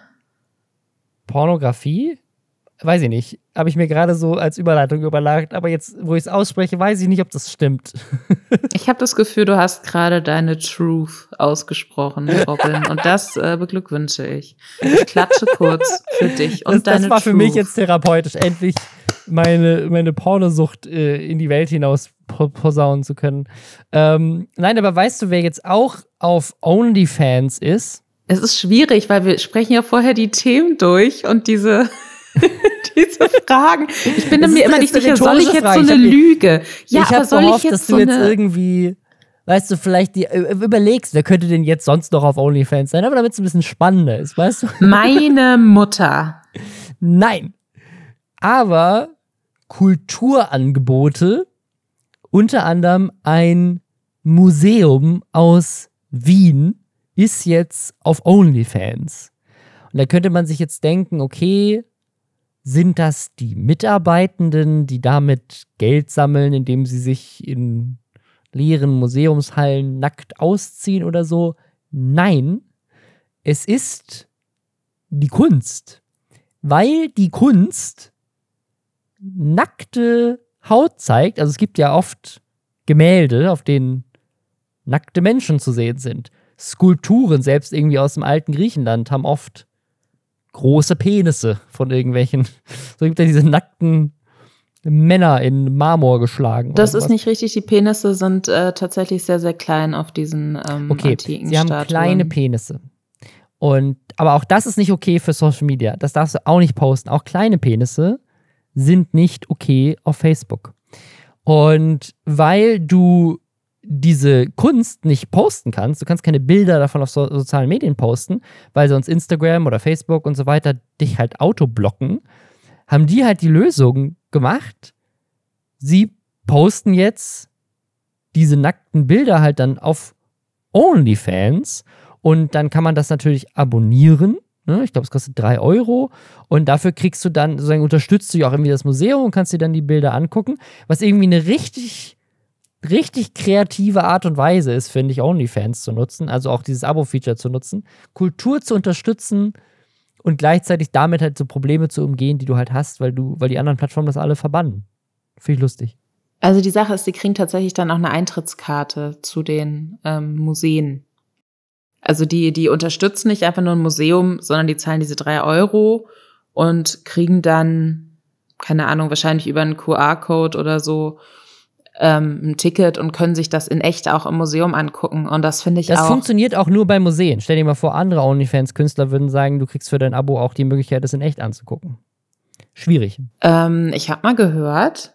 [SPEAKER 2] Pornografie? Weiß ich nicht. Habe ich mir gerade so als Überleitung überlagt, aber jetzt, wo ich es ausspreche, weiß ich nicht, ob das stimmt.
[SPEAKER 1] ich habe das Gefühl, du hast gerade deine Truth ausgesprochen, Robin. Und das äh, beglückwünsche ich. Ich klatsche kurz für dich und
[SPEAKER 2] das,
[SPEAKER 1] deine
[SPEAKER 2] Das war
[SPEAKER 1] Truth.
[SPEAKER 2] für mich jetzt therapeutisch, endlich meine, meine Pornosucht äh, in die Welt hinaus posaunen zu können. Ähm, nein, aber weißt du, wer jetzt auch auf OnlyFans ist?
[SPEAKER 1] Es ist schwierig, weil wir sprechen ja vorher die Themen durch und diese, diese Fragen. Ich bin mir immer nicht sicher, soll ich jetzt Frage. so eine Lüge?
[SPEAKER 2] Ja, ich aber soll gehofft, ich jetzt dass so du jetzt irgendwie, weißt du, vielleicht die, äh, überlegst, wer könnte denn jetzt sonst noch auf OnlyFans sein, aber damit es ein bisschen spannender ist, weißt du?
[SPEAKER 1] Meine Mutter.
[SPEAKER 2] Nein. Aber Kulturangebote, unter anderem ein Museum aus Wien, ist jetzt auf OnlyFans. Und da könnte man sich jetzt denken, okay, sind das die Mitarbeitenden, die damit Geld sammeln, indem sie sich in leeren Museumshallen nackt ausziehen oder so? Nein, es ist die Kunst. weil die Kunst nackte Haut zeigt. Also es gibt ja oft Gemälde, auf denen nackte Menschen zu sehen sind. Skulpturen, selbst irgendwie aus dem alten Griechenland, haben oft große Penisse von irgendwelchen. So gibt ja diese nackten Männer in Marmor geschlagen.
[SPEAKER 1] Das ist nicht richtig. Die Penisse sind äh, tatsächlich sehr, sehr klein auf diesen ähm,
[SPEAKER 2] okay,
[SPEAKER 1] antiken
[SPEAKER 2] sie haben
[SPEAKER 1] Statuen.
[SPEAKER 2] kleine Penisse. Und, aber auch das ist nicht okay für Social Media. Das darfst du auch nicht posten. Auch kleine Penisse sind nicht okay auf Facebook. Und weil du diese Kunst nicht posten kannst, du kannst keine Bilder davon auf so sozialen Medien posten, weil sonst Instagram oder Facebook und so weiter dich halt autoblocken, haben die halt die Lösung gemacht. Sie posten jetzt diese nackten Bilder halt dann auf OnlyFans und dann kann man das natürlich abonnieren. Ne? Ich glaube, es kostet drei Euro. Und dafür kriegst du dann, sozusagen unterstützt du ja auch irgendwie das Museum und kannst dir dann die Bilder angucken. Was irgendwie eine richtig, richtig kreative Art und Weise ist, finde ich, OnlyFans zu nutzen. Also auch dieses Abo-Feature zu nutzen. Kultur zu unterstützen und gleichzeitig damit halt so Probleme zu umgehen, die du halt hast, weil du, weil die anderen Plattformen das alle verbannen. Finde ich lustig.
[SPEAKER 1] Also die Sache ist, sie kriegen tatsächlich dann auch eine Eintrittskarte zu den ähm, Museen. Also die, die unterstützen nicht einfach nur ein Museum, sondern die zahlen diese drei Euro und kriegen dann, keine Ahnung, wahrscheinlich über einen QR-Code oder so ähm, ein Ticket und können sich das in echt auch im Museum angucken. Und das finde ich
[SPEAKER 2] Das
[SPEAKER 1] auch.
[SPEAKER 2] funktioniert auch nur bei Museen. Stell dir mal vor, andere OnlyFans-Künstler würden sagen, du kriegst für dein Abo auch die Möglichkeit, das in echt anzugucken. Schwierig.
[SPEAKER 1] Ähm, ich habe mal gehört,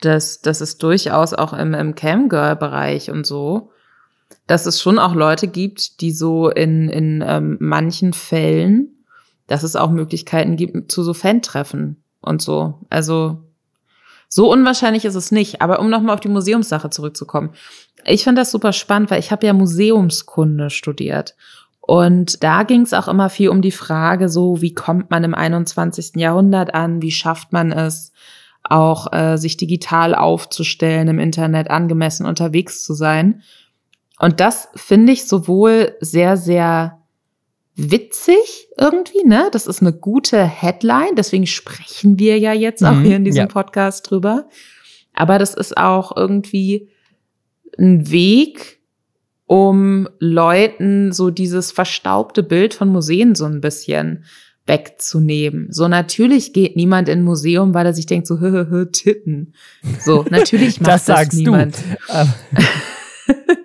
[SPEAKER 1] dass, dass es durchaus auch im, im Camgirl-Bereich und so, dass es schon auch Leute gibt, die so in, in ähm, manchen Fällen, dass es auch Möglichkeiten gibt zu so Fan-Treffen und so. Also so unwahrscheinlich ist es nicht. Aber um nochmal auf die Museumssache zurückzukommen. Ich finde das super spannend, weil ich habe ja Museumskunde studiert. Und da ging es auch immer viel um die Frage, so wie kommt man im 21. Jahrhundert an, wie schafft man es, auch äh, sich digital aufzustellen, im Internet angemessen unterwegs zu sein. Und das finde ich sowohl sehr, sehr witzig irgendwie, ne? Das ist eine gute Headline, deswegen sprechen wir ja jetzt auch
[SPEAKER 2] Mhm,
[SPEAKER 1] hier in diesem
[SPEAKER 2] ja.
[SPEAKER 1] Podcast drüber. Aber das ist auch irgendwie ein Weg, um Leuten so dieses verstaubte Bild von Museen so ein bisschen wegzunehmen. So natürlich geht niemand in ein Museum, weil er sich denkt so, hö, hö, hö, Titten. So, natürlich macht
[SPEAKER 2] Das
[SPEAKER 1] das,
[SPEAKER 2] sagst
[SPEAKER 1] niemand.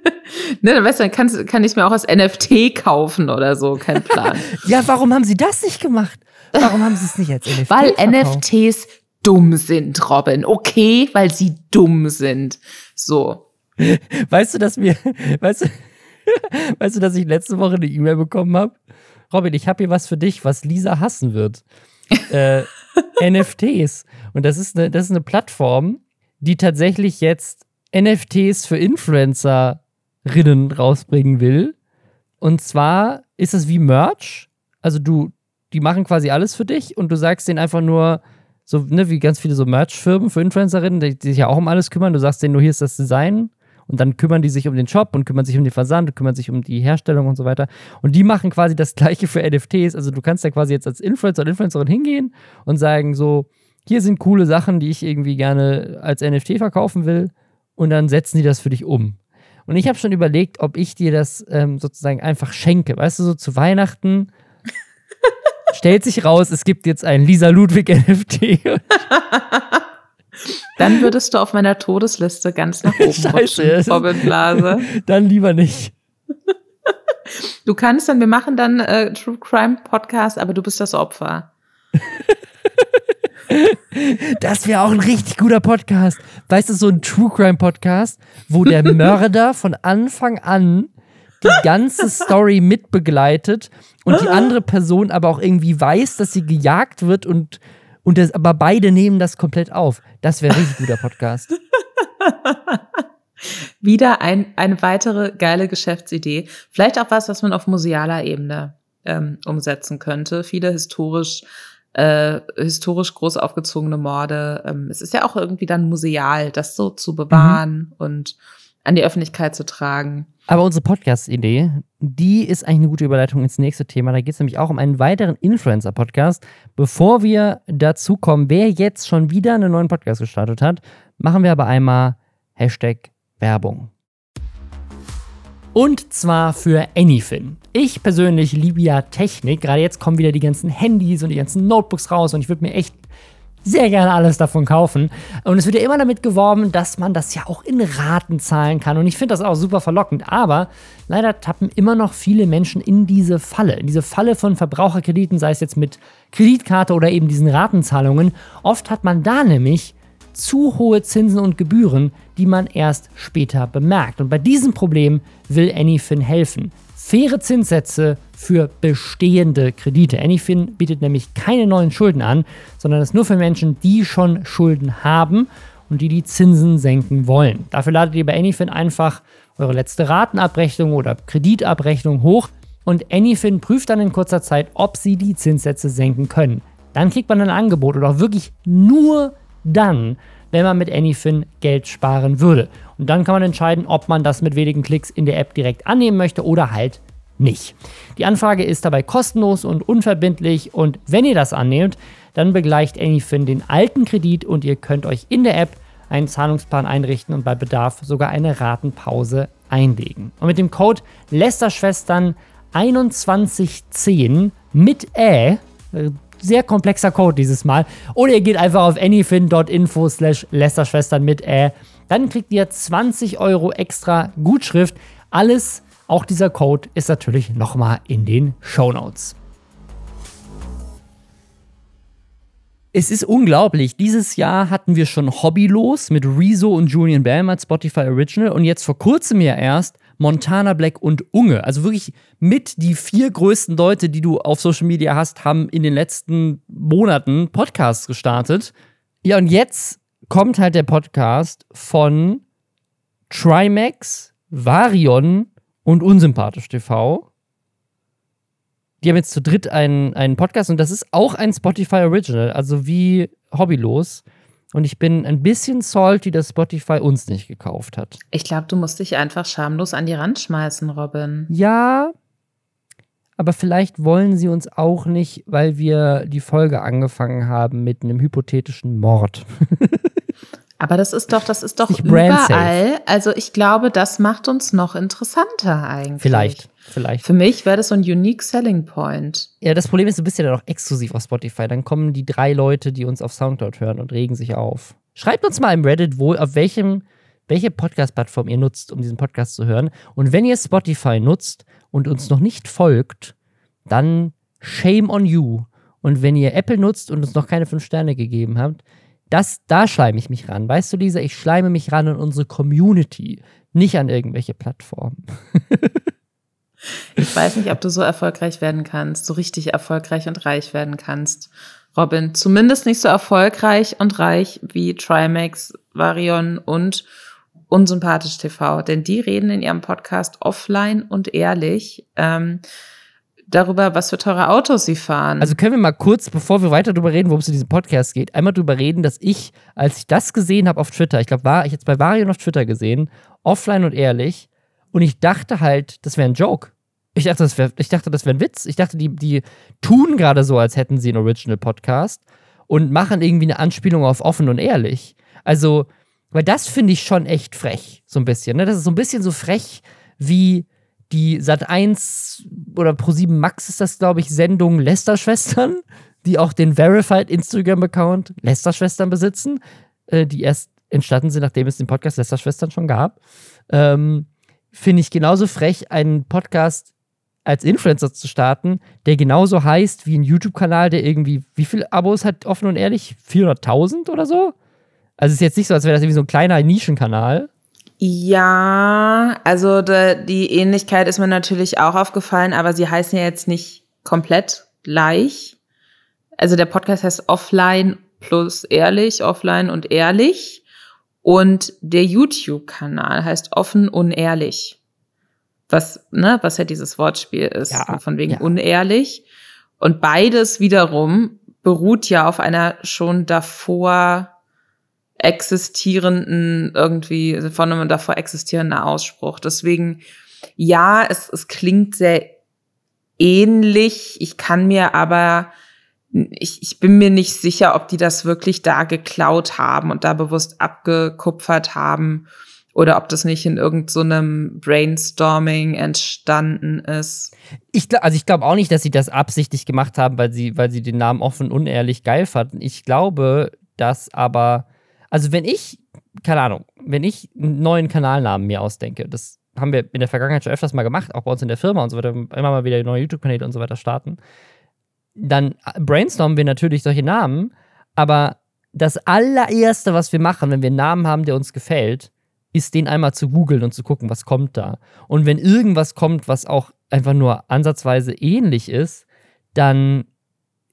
[SPEAKER 1] ne, dann weißt du, dann kannst, kann ich mir auch als NFT kaufen oder so, kein Plan.
[SPEAKER 2] ja, warum haben sie das nicht gemacht? Warum haben sie es nicht als NFT
[SPEAKER 1] weil
[SPEAKER 2] verkauft?
[SPEAKER 1] NFTs dumm sind, Robin. Okay, weil sie dumm sind. So.
[SPEAKER 2] Weißt du, dass wir, weißt du, weißt du, dass ich letzte Woche eine E-Mail bekommen habe? Robin, ich habe hier was für dich, was Lisa hassen wird. Äh, NFTs. Und das ist, eine, das ist eine Plattform, die tatsächlich jetzt NFTs für Influencerinnen rausbringen will. Und zwar ist es wie Merch. Also du, die machen quasi alles für dich und du sagst denen einfach nur, so, ne, wie ganz viele so Merch-Firmen für Influencerinnen, die, die sich ja auch um alles kümmern. Du sagst denen nur, hier ist das Design. Und dann kümmern die sich um den Shop und kümmern sich um den Versand und kümmern sich um die Herstellung und so weiter. Und die machen quasi das gleiche für NFTs. Also du kannst ja quasi jetzt als Influencer oder Influencerin hingehen und sagen so, hier sind coole Sachen, die ich irgendwie gerne als NFT verkaufen will. Und dann setzen die das für dich um. Und ich habe schon überlegt, ob ich dir das ähm, sozusagen einfach schenke. Weißt du, so zu Weihnachten stellt sich raus, es gibt jetzt ein Lisa Ludwig NFT.
[SPEAKER 1] Dann würdest du auf meiner Todesliste ganz nach oben
[SPEAKER 2] Scheiße,
[SPEAKER 1] rutschen, Robin Blase.
[SPEAKER 2] dann lieber nicht.
[SPEAKER 1] Du kannst dann, wir machen dann äh, True Crime Podcast, aber du bist das Opfer.
[SPEAKER 2] Das wäre auch ein richtig guter Podcast. Weißt du, so ein True Crime Podcast, wo der Mörder von Anfang an die ganze Story mitbegleitet und die andere Person aber auch irgendwie weiß, dass sie gejagt wird und, und das, aber beide nehmen das komplett auf. Das wäre ein richtig guter Podcast.
[SPEAKER 1] Wieder ein, eine weitere geile Geschäftsidee. Vielleicht auch was, was man auf musealer Ebene ähm, umsetzen könnte. Viele historisch, äh, historisch groß aufgezogene Morde. Ähm, es ist ja auch irgendwie dann museal, das so zu bewahren und an die Öffentlichkeit zu tragen.
[SPEAKER 2] Aber unsere Podcast-Idee, die ist eigentlich eine gute Überleitung ins nächste Thema. Da geht es nämlich auch um einen weiteren Influencer-Podcast. Bevor wir dazu kommen, wer jetzt schon wieder einen neuen Podcast gestartet hat, machen wir aber einmal Hashtag Werbung. Und zwar für Anyfin. Ich persönlich liebe ja Technik. Gerade jetzt kommen wieder die ganzen Handys und die ganzen Notebooks raus und ich würde mir echt sehr gerne alles davon kaufen. Und es wird ja immer damit geworben, dass man das ja auch in Raten zahlen kann. Und ich finde das auch super verlockend. Aber leider tappen immer noch viele Menschen in diese Falle. In diese Falle von Verbraucherkrediten, sei es jetzt mit Kreditkarte oder eben diesen Ratenzahlungen. Oft hat man da nämlich zu hohe Zinsen und Gebühren, die man erst später bemerkt. Und bei diesem Problem will Anyfin helfen. Faire Zinssätze für bestehende Kredite. Anyfin bietet nämlich keine neuen Schulden an, sondern ist nur für Menschen, die schon Schulden haben und die die Zinsen senken wollen. Dafür ladet ihr bei Anyfin einfach eure letzte Ratenabrechnung oder Kreditabrechnung hoch und Anyfin prüft dann in kurzer Zeit, ob sie die Zinssätze senken können. Dann kriegt man ein Angebot oder auch wirklich nur dann, wenn man mit Anyfin Geld sparen würde. Und dann kann man entscheiden, ob man das mit wenigen Klicks in der App direkt annehmen möchte oder halt nicht. Die Anfrage ist dabei kostenlos und unverbindlich und wenn ihr das annehmt, dann begleicht Anyfin den alten Kredit und ihr könnt euch in der App einen Zahlungsplan einrichten und bei Bedarf sogar eine Ratenpause einlegen. Und mit dem Code Lästerschwestern 2110 mit Ä, äh, sehr komplexer Code dieses Mal. Oder ihr geht einfach auf anyfin.info slash Lästerschwestern mit Ä. Dann kriegt ihr 20 Euro extra Gutschrift. Alles, auch dieser Code, ist natürlich nochmal in den Show Notes. Es ist unglaublich. Dieses Jahr hatten wir schon Hobbylos mit Rezo und Julian Bam als Spotify Original und jetzt vor kurzem ja erst Montana Black und Unge. Also wirklich mit die vier größten Leute, die du auf Social Media hast, haben in den letzten Monaten Podcasts gestartet. Ja, und jetzt kommt halt der Podcast von Trimax, Varion und Unsympathisch TV. Die haben jetzt zu dritt einen, einen Podcast und das ist auch ein Spotify Original, also wie Hobbylos. Und ich bin ein bisschen salty, dass Spotify uns nicht gekauft hat.
[SPEAKER 1] Ich glaube, du musst dich einfach schamlos an die Rand schmeißen, Robin.
[SPEAKER 2] Ja, aber vielleicht wollen sie uns auch nicht, weil wir die Folge angefangen haben mit einem hypothetischen Mord.
[SPEAKER 1] Aber das ist doch, das ist doch überall. Also ich glaube, das macht uns noch interessanter eigentlich.
[SPEAKER 2] Vielleicht, vielleicht.
[SPEAKER 1] Für mich wäre das so ein unique selling point.
[SPEAKER 2] Ja, das Problem ist, du bist ja dann auch exklusiv auf Spotify. Dann kommen die drei Leute, die uns auf Soundcloud hören und regen sich auf. Schreibt uns mal im Reddit, wo, auf welchem, welche Podcast-Plattform ihr nutzt, um diesen Podcast zu hören. Und wenn ihr Spotify nutzt und uns noch nicht folgt, dann shame on you. Und wenn ihr Apple nutzt und uns noch keine fünf Sterne gegeben habt, das, da schleime ich mich ran. Weißt du, Lisa, ich schleime mich ran an unsere Community, nicht an irgendwelche Plattformen.
[SPEAKER 1] ich weiß nicht, ob du so erfolgreich werden kannst, so richtig erfolgreich und reich werden kannst. Robin, zumindest nicht so erfolgreich und reich wie Trimax, Varion und Unsympathisch TV, denn die reden in ihrem Podcast offline und ehrlich. Ähm, darüber, was für teure Autos sie fahren.
[SPEAKER 2] Also können wir mal kurz, bevor wir weiter darüber reden, worum es in diesem Podcast geht, einmal darüber reden, dass ich, als ich das gesehen habe auf Twitter, ich glaube, war ich jetzt bei Varian auf Twitter gesehen, offline und ehrlich, und ich dachte halt, das wäre ein Joke. Ich dachte, das wäre wär ein Witz. Ich dachte, die, die tun gerade so, als hätten sie einen Original-Podcast und machen irgendwie eine Anspielung auf offen und ehrlich. Also, weil das finde ich schon echt frech, so ein bisschen. Ne? Das ist so ein bisschen so frech wie die Sat 1 oder Pro7 Max ist das, glaube ich, Sendung Lester-Schwestern, die auch den Verified Instagram-Account Lester-Schwestern besitzen, äh, die erst entstanden sind, nachdem es den Podcast Lester-Schwestern schon gab. Ähm, Finde ich genauso frech, einen Podcast als Influencer zu starten, der genauso heißt wie ein YouTube-Kanal, der irgendwie, wie viele Abos hat offen und ehrlich? 400.000 oder so? Also es ist jetzt nicht so, als wäre das irgendwie so ein kleiner Nischenkanal.
[SPEAKER 1] Ja, also de, die Ähnlichkeit ist mir natürlich auch aufgefallen, aber sie heißen ja jetzt nicht komplett gleich. Also der Podcast heißt Offline plus ehrlich, offline und ehrlich. Und der YouTube-Kanal heißt offen unehrlich. Was, ne, was ja dieses Wortspiel ist, ja, von wegen ja. unehrlich. Und beides wiederum beruht ja auf einer schon davor existierenden irgendwie, von einem davor existierenden Ausspruch. Deswegen, ja, es, es klingt sehr ähnlich. Ich kann mir aber, ich, ich bin mir nicht sicher, ob die das wirklich da geklaut haben und da bewusst abgekupfert haben oder ob das nicht in irgendeinem so Brainstorming entstanden ist.
[SPEAKER 2] Ich, also ich glaube auch nicht, dass sie das absichtlich gemacht haben, weil sie, weil sie den Namen offen unehrlich geil fanden. Ich glaube, dass aber, also wenn ich, keine Ahnung, wenn ich einen neuen Kanalnamen mir ausdenke, das haben wir in der Vergangenheit schon öfters mal gemacht, auch bei uns in der Firma und so weiter, immer mal wieder neue YouTube-Kanäle und so weiter starten, dann brainstormen wir natürlich solche Namen, aber das allererste, was wir machen, wenn wir einen Namen haben, der uns gefällt, ist, den einmal zu googeln und zu gucken, was kommt da. Und wenn irgendwas kommt, was auch einfach nur ansatzweise ähnlich ist, dann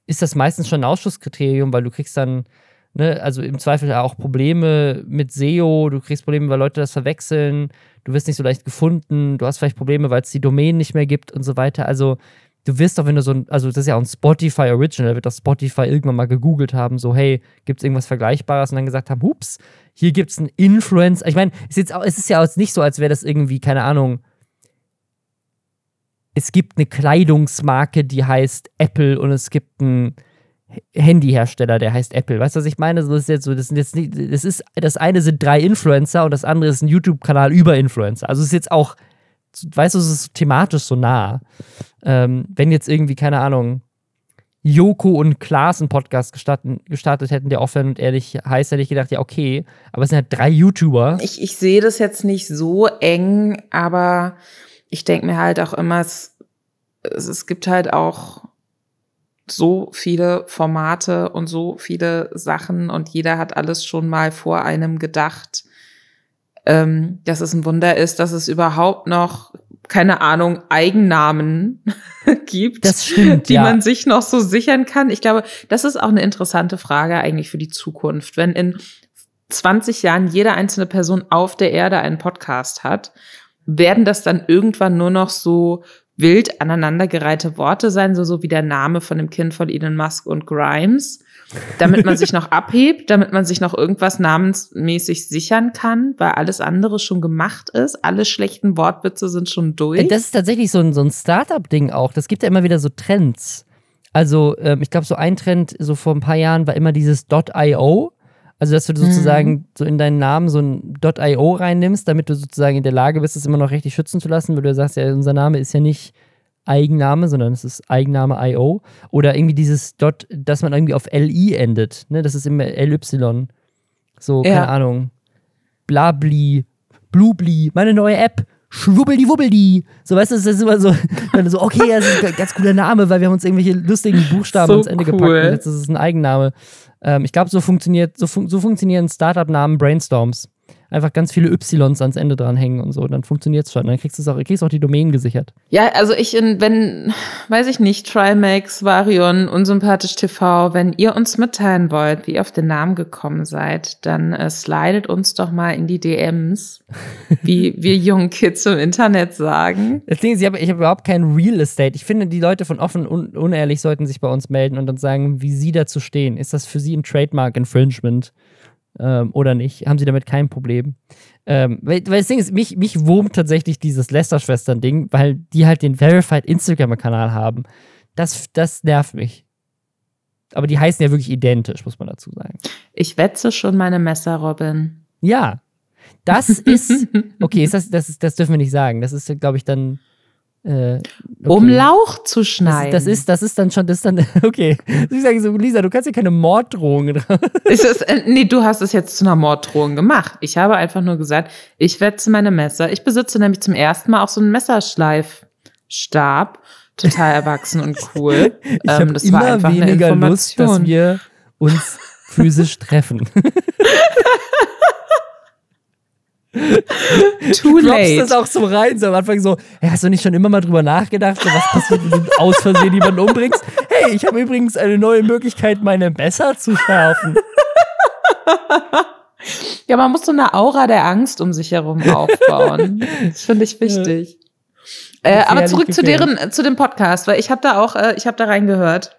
[SPEAKER 2] ist das meistens schon ein Ausschusskriterium, weil du kriegst dann, ne, also im Zweifel auch Probleme mit SEO, du kriegst Probleme, weil Leute das verwechseln, du wirst nicht so leicht gefunden, du hast vielleicht Probleme, weil es die Domain nicht mehr gibt und so weiter. Also du wirst doch, wenn du so ein, also das ist ja auch ein Spotify Original, wird das Spotify irgendwann mal gegoogelt haben, so, hey, gibt es irgendwas Vergleichbares? Und dann gesagt haben, hups, hier gibt es einen Influencer. Ich meine, es, es ist ja auch nicht so, als wäre das irgendwie, keine Ahnung, es gibt eine Kleidungsmarke, die heißt Apple und es gibt einen Handyhersteller, der heißt Apple. Weißt du, was ich meine? das ist jetzt so, das, sind jetzt nicht, das ist, das eine sind drei Influencer und das andere ist ein YouTube-Kanal über Influencer. Also es ist jetzt auch, weißt du, es ist thematisch so nah. Ähm, wenn jetzt irgendwie, keine Ahnung, Joko und Klaas einen Podcast gestartet, gestartet hätten, der offen und ehrlich heißt, hätte ich gedacht, ja, okay, aber es sind halt drei YouTuber.
[SPEAKER 1] Ich, ich sehe das jetzt nicht so eng, aber ich denke mir halt auch immer, es, es gibt halt auch so viele Formate und so viele Sachen und jeder hat alles schon mal vor einem gedacht, ähm, dass es ein Wunder ist, dass es überhaupt noch keine Ahnung, Eigennamen gibt,
[SPEAKER 2] stimmt,
[SPEAKER 1] die
[SPEAKER 2] ja.
[SPEAKER 1] man sich noch so sichern kann. Ich glaube, das ist auch eine interessante Frage eigentlich für die Zukunft. Wenn in 20 Jahren jede einzelne Person auf der Erde einen Podcast hat, werden das dann irgendwann nur noch so wild aneinandergereihte Worte sein, so, so wie der Name von dem Kind von Elon Musk und Grimes? damit man sich noch abhebt, damit man sich noch irgendwas namensmäßig sichern kann, weil alles andere schon gemacht ist. Alle schlechten Wortwitze sind schon durch.
[SPEAKER 2] Das ist tatsächlich so ein, so ein Startup-Ding auch. Das gibt ja immer wieder so Trends. Also, ähm, ich glaube, so ein Trend so vor ein paar Jahren war immer dieses .io. Also, dass du sozusagen mhm. so in deinen Namen so ein .io reinnimmst, damit du sozusagen in der Lage bist, es immer noch richtig schützen zu lassen, weil du sagst, ja, unser Name ist ja nicht Eigenname, sondern es ist Eigenname IO. Oder irgendwie dieses Dot, dass man irgendwie auf LI endet. Ne? Das ist immer LY. So, keine ja. Ahnung. Blabli, Blubli, meine neue App. Schwubbeldi Wubbeldi. So, weißt du, das ist immer so, so, okay, das ist ein ganz cooler Name, weil wir haben uns irgendwelche lustigen Buchstaben so ans Ende cool. gepackt und jetzt ist es ein Eigenname. Ähm, ich glaube, so funktioniert, so, fun so funktionieren Startup-Namen Brainstorms einfach ganz viele Ys ans Ende dranhängen und so. Dann funktioniert es schon. Dann kriegst du auch, kriegst auch die Domain gesichert.
[SPEAKER 1] Ja, also ich, in, wenn, weiß ich nicht, Trimax, Varion, Unsympathisch TV, wenn ihr uns mitteilen wollt, wie ihr auf den Namen gekommen seid, dann äh, slidet uns doch mal in die DMs, wie wir jungen Kids im Internet sagen.
[SPEAKER 2] Das Ding ist, ich habe hab überhaupt kein Real Estate. Ich finde, die Leute von offen und unehrlich sollten sich bei uns melden und dann sagen, wie sie dazu stehen. Ist das für sie ein Trademark Infringement? Ähm, oder nicht, haben sie damit kein Problem. Ähm, weil, weil, das Ding ist, mich, mich wurmt tatsächlich dieses Lester-Schwestern-Ding, weil die halt den Verified Instagram-Kanal haben. Das, das nervt mich. Aber die heißen ja wirklich identisch, muss man dazu sagen.
[SPEAKER 1] Ich wetze schon meine Messer, Robin.
[SPEAKER 2] Ja. Das ist, okay, ist das, das, ist, das dürfen wir nicht sagen. Das ist, glaube ich, dann
[SPEAKER 1] äh, okay. Um Lauch zu schneiden.
[SPEAKER 2] Das, das, ist, das ist dann schon, das ist dann, okay. Ich sage so, Lisa, du kannst ja keine Morddrohungen
[SPEAKER 1] ist es, äh, Nee, du hast es jetzt zu einer Morddrohung gemacht. Ich habe einfach nur gesagt, ich wetze meine Messer. Ich besitze nämlich zum ersten Mal auch so einen Messerschleifstab. Total erwachsen und cool.
[SPEAKER 2] ich ähm, das immer war einfach weniger eine Lust, dass wir uns physisch treffen.
[SPEAKER 1] Too du late.
[SPEAKER 2] das auch so rein, so am Anfang so, hey, hast du nicht schon immer mal drüber nachgedacht, so, was passiert, wenn du aus Versehen jemanden umbringst? Hey, ich habe übrigens eine neue Möglichkeit, meine Messer zu schärfen.
[SPEAKER 1] Ja, man muss so eine Aura der Angst um sich herum aufbauen. Das finde ich wichtig. Ja. Äh, aber zurück zu deren, zu dem Podcast, weil ich habe da auch, äh, ich habe da reingehört.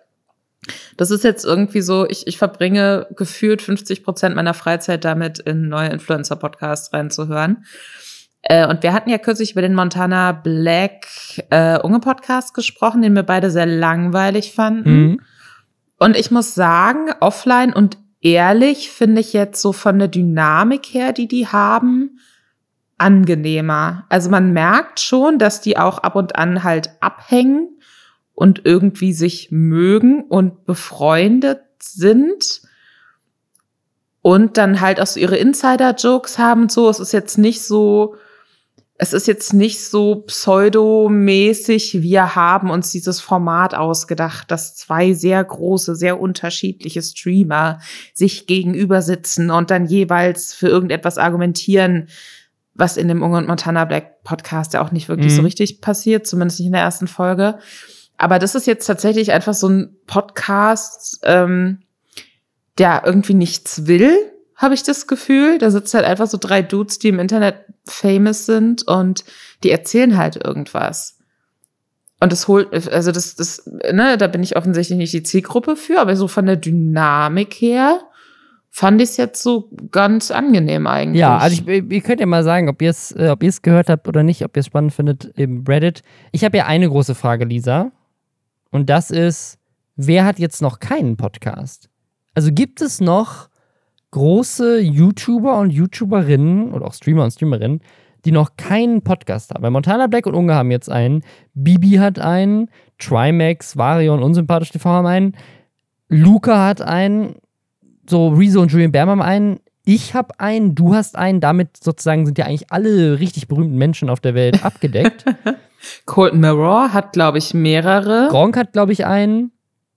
[SPEAKER 1] Das ist jetzt irgendwie so, ich, ich verbringe gefühlt 50 Prozent meiner Freizeit damit, in neue Influencer-Podcasts reinzuhören. Äh, und wir hatten ja kürzlich über den Montana Black äh, Unge Podcast gesprochen, den wir beide sehr langweilig fanden. Mhm. Und ich muss sagen, offline und ehrlich finde ich jetzt so von der Dynamik her, die die haben, angenehmer. Also man merkt schon, dass die auch ab und an halt abhängen und irgendwie sich mögen und befreundet sind und dann halt auch so ihre Insider-Jokes haben. So, es ist jetzt nicht so, es ist jetzt nicht so pseudomäßig, wir haben uns dieses Format ausgedacht, dass zwei sehr große, sehr unterschiedliche Streamer sich gegenüber sitzen und dann jeweils für irgendetwas argumentieren, was in dem Unge und Montana Black Podcast ja auch nicht wirklich mhm. so richtig passiert, zumindest nicht in der ersten Folge. Aber das ist jetzt tatsächlich einfach so ein Podcast, ähm, der irgendwie nichts will, habe ich das Gefühl. Da sitzen halt einfach so drei Dudes, die im Internet famous sind und die erzählen halt irgendwas. Und das holt, also das, das, ne, da bin ich offensichtlich nicht die Zielgruppe für, aber so von der Dynamik her fand ich es jetzt so ganz angenehm eigentlich.
[SPEAKER 2] Ja, also ich, ihr könnt ja mal sagen, ob ihr es äh, ob ihr's gehört habt oder nicht, ob ihr es spannend findet im Reddit. Ich habe ja eine große Frage, Lisa. Und das ist, wer hat jetzt noch keinen Podcast? Also gibt es noch große YouTuber und YouTuberinnen oder auch Streamer und Streamerinnen, die noch keinen Podcast haben? Weil Montana Black und Unge haben jetzt einen, Bibi hat einen, Trimax, Vario und Unsympathisch TV haben einen, Luca hat einen, so Rezo und Julian Bam haben einen, ich habe einen, du hast einen, damit sozusagen sind ja eigentlich alle richtig berühmten Menschen auf der Welt abgedeckt.
[SPEAKER 1] Cold Mirror hat, glaube ich, mehrere.
[SPEAKER 2] Gronk hat, glaube ich, einen.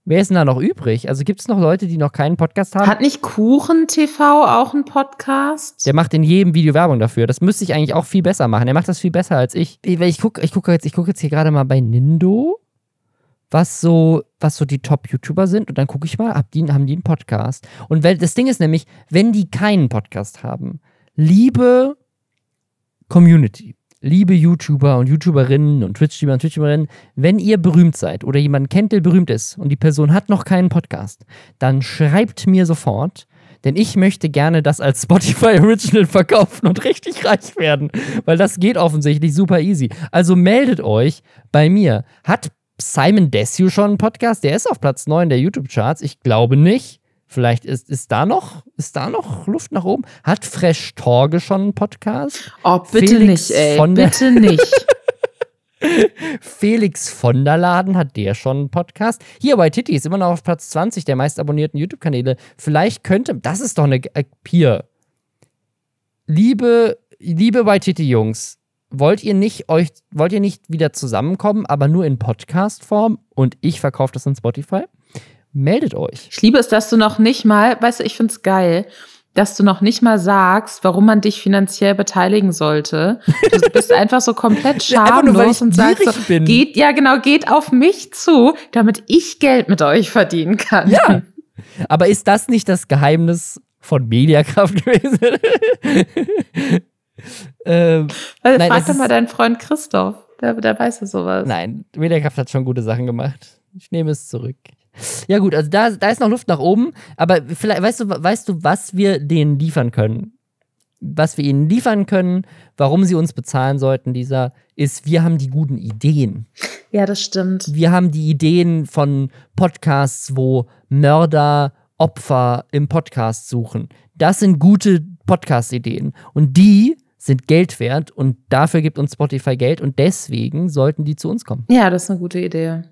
[SPEAKER 2] Wer ist denn da noch übrig? Also gibt es noch Leute, die noch keinen Podcast haben?
[SPEAKER 1] Hat nicht Kuchen TV auch einen Podcast?
[SPEAKER 2] Der macht in jedem Video Werbung dafür. Das müsste ich eigentlich auch viel besser machen. Er macht das viel besser als ich. Ich gucke ich guck jetzt, guck jetzt hier gerade mal bei Nindo, was so, was so die Top-YouTuber sind. Und dann gucke ich mal, ab die, haben die einen Podcast. Und weil, das Ding ist nämlich, wenn die keinen Podcast haben, liebe Community, liebe YouTuber und YouTuberinnen und Twitch-Streamer und Twitch-Streamerinnen, wenn ihr berühmt seid oder jemanden kennt, der berühmt ist und die Person hat noch keinen Podcast, dann schreibt mir sofort, denn ich möchte gerne das als Spotify Original verkaufen und richtig reich werden, weil das geht offensichtlich super easy. Also meldet euch bei mir. Hat Simon Desue schon einen Podcast? Der ist auf Platz 9 der YouTube-Charts. Ich glaube nicht. Vielleicht ist, ist, da noch, ist da noch Luft nach oben? Hat Fresh Torge schon einen Podcast?
[SPEAKER 1] Oh, bitte Felix nicht, ey.
[SPEAKER 2] Von
[SPEAKER 1] bitte nicht.
[SPEAKER 2] Felix von der Laden hat der schon einen Podcast. Hier bei Titi ist immer noch auf Platz 20 der meist abonnierten YouTube-Kanäle. Vielleicht könnte, das ist doch eine, äh, hier. Liebe, liebe bei Titi Jungs, wollt ihr nicht euch, wollt ihr nicht wieder zusammenkommen, aber nur in Podcast-Form und ich verkaufe das an Spotify? meldet euch.
[SPEAKER 1] Ich liebe es, dass du noch nicht mal, weißt du, ich finde es geil, dass du noch nicht mal sagst, warum man dich finanziell beteiligen sollte. Du bist einfach so komplett schamlos und sagst so, bin. geht, ja genau, geht auf mich zu, damit ich Geld mit euch verdienen kann.
[SPEAKER 2] Ja. Aber ist das nicht das Geheimnis von Mediakraft gewesen?
[SPEAKER 1] Ähm, Weil, nein, frag doch mal deinen Freund Christoph. Der, der weiß ja sowas.
[SPEAKER 2] Nein, Mediakraft hat schon gute Sachen gemacht. Ich nehme es zurück. Ja, gut, also da, da ist noch Luft nach oben, aber vielleicht, weißt du, weißt du, was wir denen liefern können? Was wir ihnen liefern können, warum sie uns bezahlen sollten, dieser, ist, wir haben die guten Ideen.
[SPEAKER 1] Ja, das stimmt.
[SPEAKER 2] Wir haben die Ideen von Podcasts, wo Mörder Opfer im Podcast suchen. Das sind gute Podcast-Ideen. Und die sind Geld wert und dafür gibt uns Spotify Geld und deswegen sollten die zu uns kommen.
[SPEAKER 1] Ja, das ist eine gute Idee.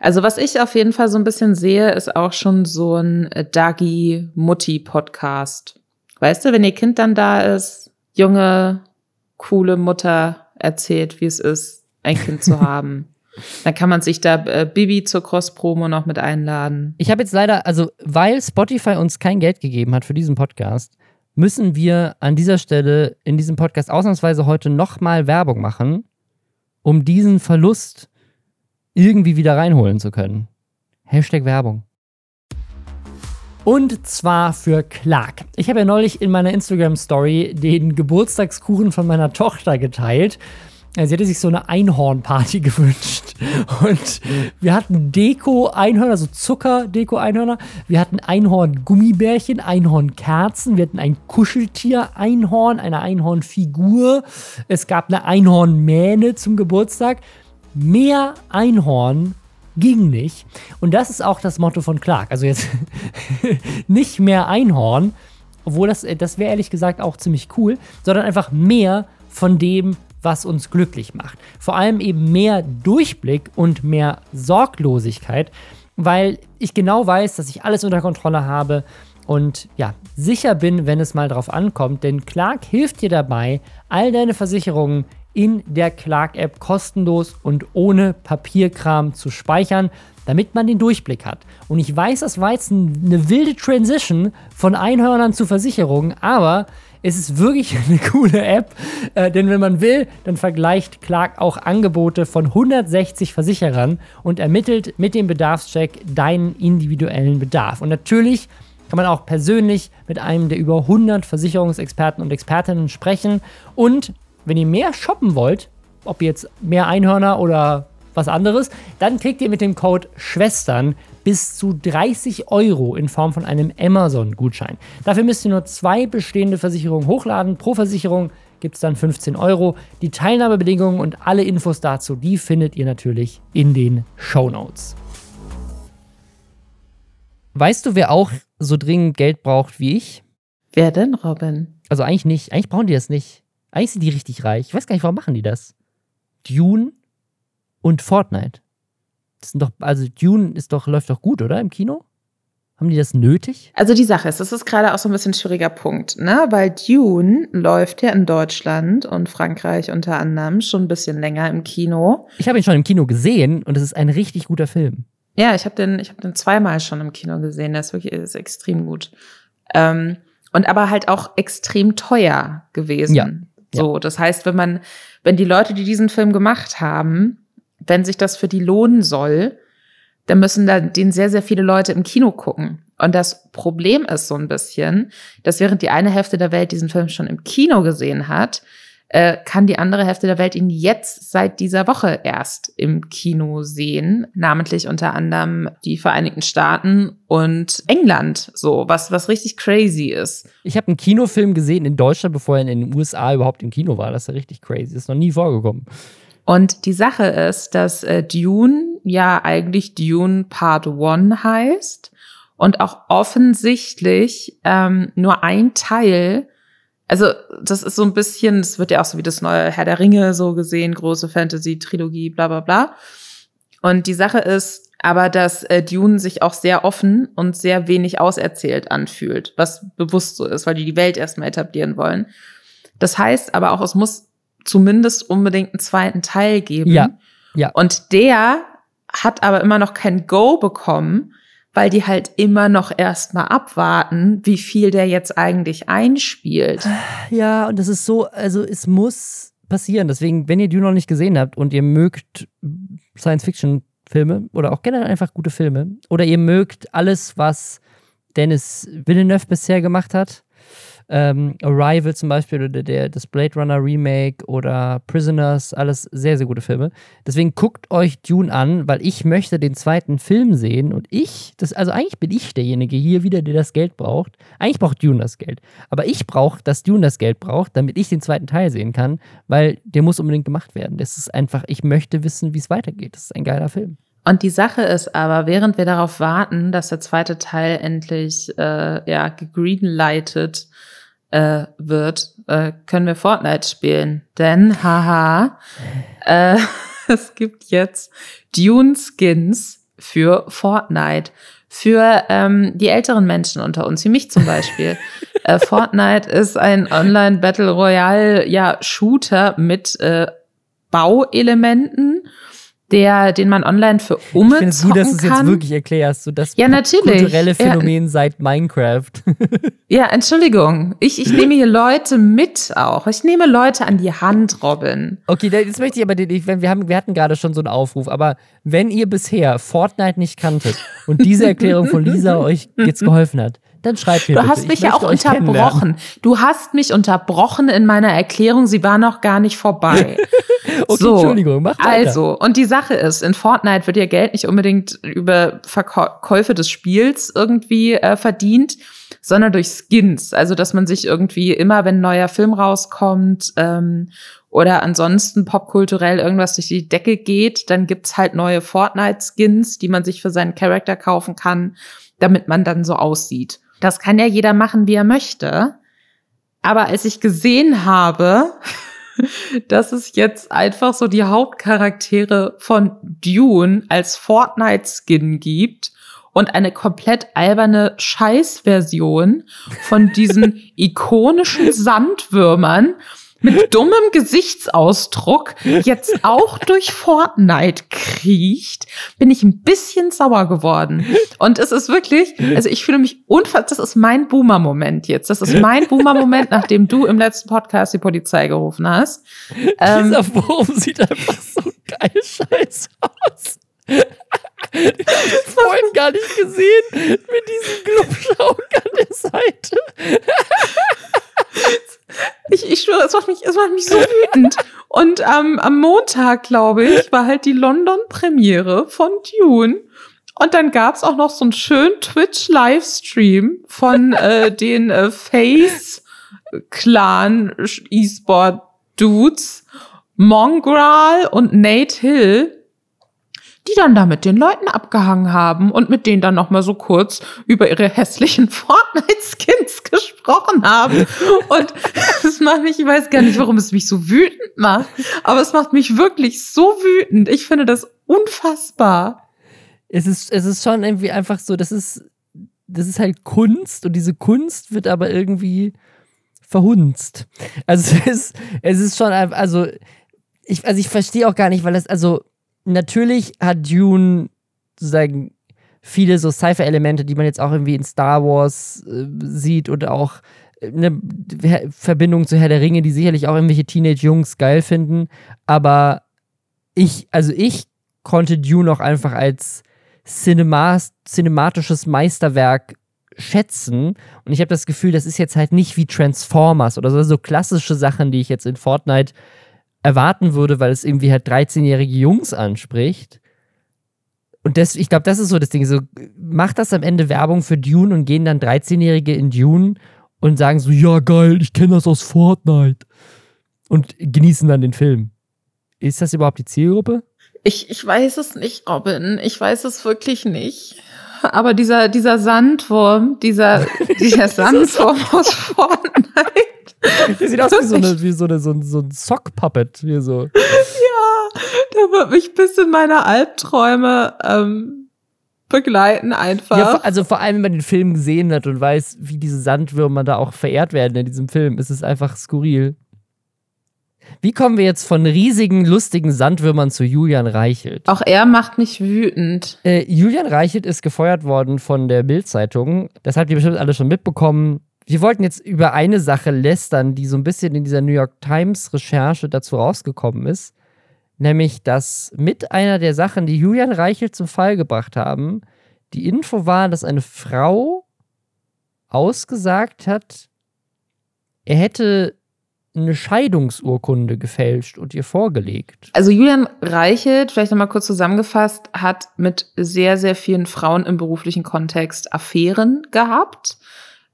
[SPEAKER 1] Also was ich auf jeden Fall so ein bisschen sehe, ist auch schon so ein äh, Dagi-Mutti-Podcast. Weißt du, wenn ihr Kind dann da ist, junge, coole Mutter erzählt, wie es ist, ein Kind zu haben. Dann kann man sich da äh, Bibi zur Cross-Promo noch mit einladen.
[SPEAKER 2] Ich habe jetzt leider, also weil Spotify uns kein Geld gegeben hat für diesen Podcast, müssen wir an dieser Stelle in diesem Podcast ausnahmsweise heute nochmal Werbung machen, um diesen Verlust irgendwie wieder reinholen zu können. Hashtag Werbung. Und zwar für Clark. Ich habe ja neulich in meiner Instagram-Story den Geburtstagskuchen von meiner Tochter geteilt. Sie hätte sich so eine Einhornparty gewünscht. Und wir hatten Deko-Einhörner, so Zucker-Deko-Einhörner. Wir hatten Einhorn-Gummibärchen, Einhorn-Kerzen. Wir hatten ein Kuscheltier-Einhorn, eine Einhornfigur. Es gab eine Einhornmähne zum Geburtstag. Mehr Einhorn ging nicht. Und das ist auch das Motto von Clark. Also jetzt nicht mehr Einhorn, obwohl das, das wäre ehrlich gesagt auch ziemlich cool, sondern einfach mehr von dem, was uns glücklich macht. Vor allem eben mehr Durchblick und mehr Sorglosigkeit, weil ich genau weiß, dass ich alles unter Kontrolle habe und ja, sicher bin, wenn es mal drauf ankommt, denn Clark hilft dir dabei, all deine Versicherungen in der Clark-App kostenlos und ohne Papierkram zu speichern, damit man den Durchblick hat. Und ich weiß, das war jetzt eine wilde Transition von Einhörnern zu Versicherungen, aber es ist wirklich eine coole App, äh, denn wenn man will, dann vergleicht Clark auch Angebote von 160 Versicherern und ermittelt mit dem Bedarfscheck deinen individuellen Bedarf. Und natürlich kann man auch persönlich mit einem der über 100 Versicherungsexperten und Expertinnen sprechen. Und wenn ihr mehr shoppen wollt, ob jetzt mehr Einhörner oder was anderes, dann kriegt ihr mit dem Code Schwestern bis zu 30 Euro in Form von einem Amazon-Gutschein. Dafür müsst ihr nur zwei bestehende Versicherungen hochladen. Pro Versicherung gibt es dann 15 Euro. Die Teilnahmebedingungen und alle Infos dazu, die findet ihr natürlich in den Show Notes. Weißt du, wer auch so dringend Geld braucht wie ich?
[SPEAKER 1] Wer denn, Robin?
[SPEAKER 2] Also eigentlich nicht. Eigentlich brauchen die das nicht. Eigentlich sind die richtig reich. Ich weiß gar nicht, warum machen die das? Dune und Fortnite. Das sind doch, also Dune ist doch, läuft doch gut, oder? Im Kino? Haben die das nötig?
[SPEAKER 1] Also die Sache ist, das ist gerade auch so ein bisschen ein schwieriger Punkt, ne? Weil Dune läuft ja in Deutschland und Frankreich unter anderem schon ein bisschen länger im Kino.
[SPEAKER 2] Ich habe ihn schon im Kino gesehen und es ist ein richtig guter Film.
[SPEAKER 1] Ja, ich habe den, ich habe den zweimal schon im Kino gesehen. Der ist wirklich, ist extrem gut. Ähm, und aber halt auch extrem teuer gewesen. Ja. So, ja. das heißt, wenn man, wenn die Leute, die diesen Film gemacht haben, wenn sich das für die lohnen soll, dann müssen da den sehr, sehr viele Leute im Kino gucken. Und das Problem ist so ein bisschen, dass während die eine Hälfte der Welt diesen Film schon im Kino gesehen hat, äh, kann die andere Hälfte der Welt ihn jetzt seit dieser Woche erst im Kino sehen, namentlich unter anderem die Vereinigten Staaten und England, so was was richtig crazy ist.
[SPEAKER 2] Ich habe einen Kinofilm gesehen in Deutschland, bevor er in den USA überhaupt im Kino war. Das ist ja richtig crazy. Das ist noch nie vorgekommen.
[SPEAKER 1] Und die Sache ist, dass äh, Dune ja eigentlich Dune Part One heißt und auch offensichtlich ähm, nur ein Teil, also das ist so ein bisschen, es wird ja auch so wie das neue Herr der Ringe so gesehen, große Fantasy-Trilogie, bla bla bla. Und die Sache ist aber, dass äh, Dune sich auch sehr offen und sehr wenig auserzählt anfühlt, was bewusst so ist, weil die die Welt erstmal etablieren wollen. Das heißt aber auch, es muss zumindest unbedingt einen zweiten Teil geben.
[SPEAKER 2] Ja. ja.
[SPEAKER 1] Und der hat aber immer noch kein Go bekommen, weil die halt immer noch erstmal abwarten, wie viel der jetzt eigentlich einspielt.
[SPEAKER 2] Ja, und das ist so, also es muss passieren. Deswegen, wenn ihr Dune noch nicht gesehen habt und ihr mögt Science-Fiction-Filme oder auch generell einfach gute Filme oder ihr mögt alles, was Dennis Villeneuve bisher gemacht hat, ähm, Arrival zum Beispiel oder der, das Blade Runner Remake oder Prisoners, alles sehr, sehr gute Filme. Deswegen guckt euch Dune an, weil ich möchte den zweiten Film sehen und ich, das, also eigentlich bin ich derjenige hier wieder, der das Geld braucht. Eigentlich braucht Dune das Geld. Aber ich brauche, dass Dune das Geld braucht, damit ich den zweiten Teil sehen kann, weil der muss unbedingt gemacht werden. Das ist einfach, ich möchte wissen, wie es weitergeht. Das ist ein geiler Film.
[SPEAKER 1] Und die Sache ist aber, während wir darauf warten, dass der zweite Teil endlich äh, ja, gegreenlightet äh, wird, äh, können wir Fortnite spielen. Denn, haha, äh, es gibt jetzt Dune-Skins für Fortnite. Für ähm, die älteren Menschen unter uns, wie mich zum Beispiel. äh, Fortnite ist ein Online-Battle Royale, ja, mit äh, Bauelementen der, den man online für Umme Ich finde es gut, dass du es jetzt
[SPEAKER 2] wirklich erklärst, so das
[SPEAKER 1] ja, natürlich.
[SPEAKER 2] kulturelle Phänomen ja. seit Minecraft.
[SPEAKER 1] ja, Entschuldigung. Ich, ich nehme hier Leute mit auch. Ich nehme Leute an die Hand, Robin.
[SPEAKER 2] Okay, jetzt möchte ich aber, wir, haben, wir hatten gerade schon so einen Aufruf, aber wenn ihr bisher Fortnite nicht kanntet und diese Erklärung von Lisa euch jetzt geholfen hat, Dann schreib mir
[SPEAKER 1] Du
[SPEAKER 2] bitte.
[SPEAKER 1] hast mich
[SPEAKER 2] Ich
[SPEAKER 1] ja auch unterbrochen. Du hast mich unterbrochen in meiner Erklärung. Sie war noch gar nicht vorbei.
[SPEAKER 2] Okay,
[SPEAKER 1] So,
[SPEAKER 2] Entschuldigung, mach weiter.
[SPEAKER 1] Also, und die Sache ist, in Fortnite wird ihr Geld nicht unbedingt über Verkäufe des Spiels irgendwie äh, verdient, sondern durch Skins. Also, dass man sich irgendwie immer, wenn ein neuer Film rauskommt ähm, oder ansonsten popkulturell irgendwas durch die Decke geht, dann gibt's halt neue Fortnite-Skins, die man sich für seinen Charakter kaufen kann, damit man dann so aussieht. Das kann ja jeder machen, wie er möchte. Aber als ich gesehen habe, dass es jetzt einfach so die Hauptcharaktere von Dune als Fortnite-Skin gibt und eine komplett alberne Scheißversion von diesen ikonischen Sandwürmern mit dummem Gesichtsausdruck jetzt auch durch Fortnite kriecht, bin ich ein bisschen sauer geworden. Und es ist wirklich, also ich fühle mich unfassbar, das ist mein Boomer-Moment jetzt. Das ist mein Boomer-Moment, nachdem du im letzten Podcast die Polizei gerufen hast. Ähm,
[SPEAKER 2] Dieser Wurm sieht einfach so geil scheiße aus. Ich vorhin gar nicht gesehen mit diesem Glubschauk an der Seite.
[SPEAKER 1] Ich, ich schwöre, es macht mich, es macht mich so wütend. Und ähm, am Montag, glaube ich, war halt die London-Premiere von Dune. Und dann gab's auch noch so einen schönen Twitch-Livestream von äh, den äh, Face-Clan E-Sport-Dudes, Mongral und Nate Hill, die dann da mit den Leuten abgehangen haben und mit denen dann noch mal so kurz über ihre hässlichen Fortnite-Skins gesprochen haben. Und das macht mich, ich weiß gar nicht, warum es mich so wütend macht, aber es macht mich wirklich so wütend. Ich finde das unfassbar.
[SPEAKER 2] Es ist, es ist schon irgendwie einfach so, das ist, das ist halt Kunst und diese Kunst wird aber irgendwie verhunzt. Also es ist, es ist schon, also ich, also ich verstehe auch gar nicht, weil das, also natürlich hat Dune sozusagen viele so Sci-Fi-Elemente, die man jetzt auch irgendwie in Star Wars äh, sieht und auch eine Verbindung zu Herr der Ringe, die sicherlich auch irgendwelche Teenage-Jungs geil finden. Aber ich, also ich konnte Dune auch einfach als Cinema cinematisches Meisterwerk schätzen. Und ich habe das Gefühl, das ist jetzt halt nicht wie Transformers oder so, so klassische Sachen, die ich jetzt in Fortnite erwarten würde, weil es irgendwie halt 13-jährige Jungs anspricht. Und das, ich glaube, das ist so das Ding. So, macht das am Ende Werbung für Dune und gehen dann 13-Jährige in Dune und sagen so, ja geil, ich kenne das aus Fortnite. Und genießen dann den Film. Ist das überhaupt die Zielgruppe?
[SPEAKER 1] Ich, ich weiß es nicht, Robin. Ich weiß es wirklich nicht. Aber dieser, dieser Sandwurm, dieser, dieser Sandwurm aus Fortnite.
[SPEAKER 2] Der sieht aus wie so, eine, wie so, eine, so ein, so ein Sock-Puppet. Hier so.
[SPEAKER 1] Ja, der wird mich bis in meine Albträume ähm, begleiten einfach.
[SPEAKER 2] Ja, also vor allem, wenn man den Film gesehen hat und weiß, wie diese Sandwürmer da auch verehrt werden in diesem Film, ist es einfach skurril. Wie kommen wir jetzt von riesigen, lustigen Sandwürmern zu Julian Reichelt?
[SPEAKER 1] Auch er macht mich wütend.
[SPEAKER 2] Äh, Julian Reichelt ist gefeuert worden von der Bild-Zeitung. Das habt ihr bestimmt alle schon mitbekommen. Wir wollten jetzt über eine Sache lästern, die so ein bisschen in dieser New York Times-Recherche dazu rausgekommen ist. Nämlich, dass mit einer der Sachen, die Julian Reichelt zum Fall gebracht haben, die Info war, dass eine Frau ausgesagt hat, er hätte eine Scheidungsurkunde gefälscht und ihr vorgelegt.
[SPEAKER 1] Also Julian Reichelt, vielleicht nochmal kurz zusammengefasst, hat mit sehr, sehr vielen Frauen im beruflichen Kontext Affären gehabt.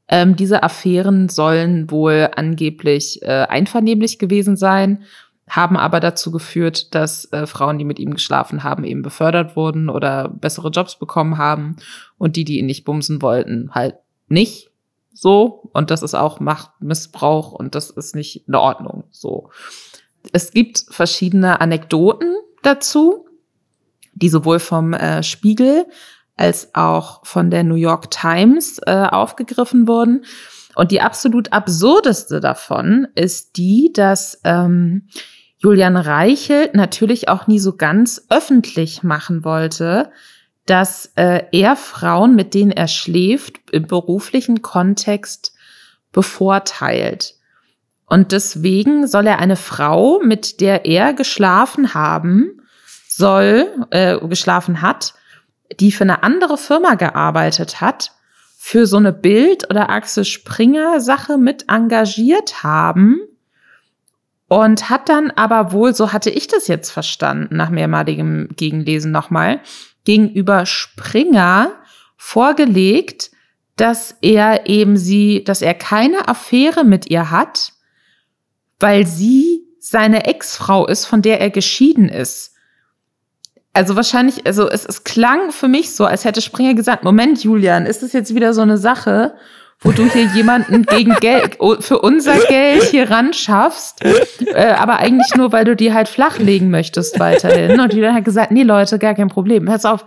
[SPEAKER 1] Ähm, diese Affären sollen wohl angeblich äh, einvernehmlich gewesen sein, haben aber dazu geführt, dass äh, Frauen, die mit ihm geschlafen haben, eben befördert wurden oder bessere Jobs bekommen haben und die, die ihn nicht bumsen wollten, halt nicht so. Und das ist auch Machtmissbrauch und das ist nicht in Ordnung so. Es gibt verschiedene Anekdoten dazu, die sowohl vom äh, Spiegel als auch von der New York Times äh, aufgegriffen wurden. Und die absolut absurdeste davon ist die, dass ähm, Julian Reichelt natürlich auch nie so ganz öffentlich machen wollte, dass äh, er Frauen, mit denen er schläft, im beruflichen Kontext bevorteilt. Und deswegen soll er eine Frau, mit der er geschlafen haben soll, äh, geschlafen hat, die für eine andere Firma gearbeitet hat, für so eine Bild- oder Axel Springer-Sache mit engagiert haben und hat dann aber wohl, so hatte ich das jetzt verstanden, nach mehrmaligem Gegenlesen nochmal, gegenüber Springer vorgelegt, dass er eben sie, dass er keine Affäre mit ihr hat, weil sie seine Ex-Frau ist, von der er geschieden ist. Also wahrscheinlich, also es, es klang für mich so, als hätte Springer gesagt, Moment, Julian, ist das jetzt wieder so eine Sache, wo du hier jemanden gegen Geld, für unser Geld hier ran schaffst, äh, aber eigentlich nur, weil du die halt flachlegen möchtest weiterhin. Und Julian hat gesagt, nee Leute, gar kein Problem. Pass auf,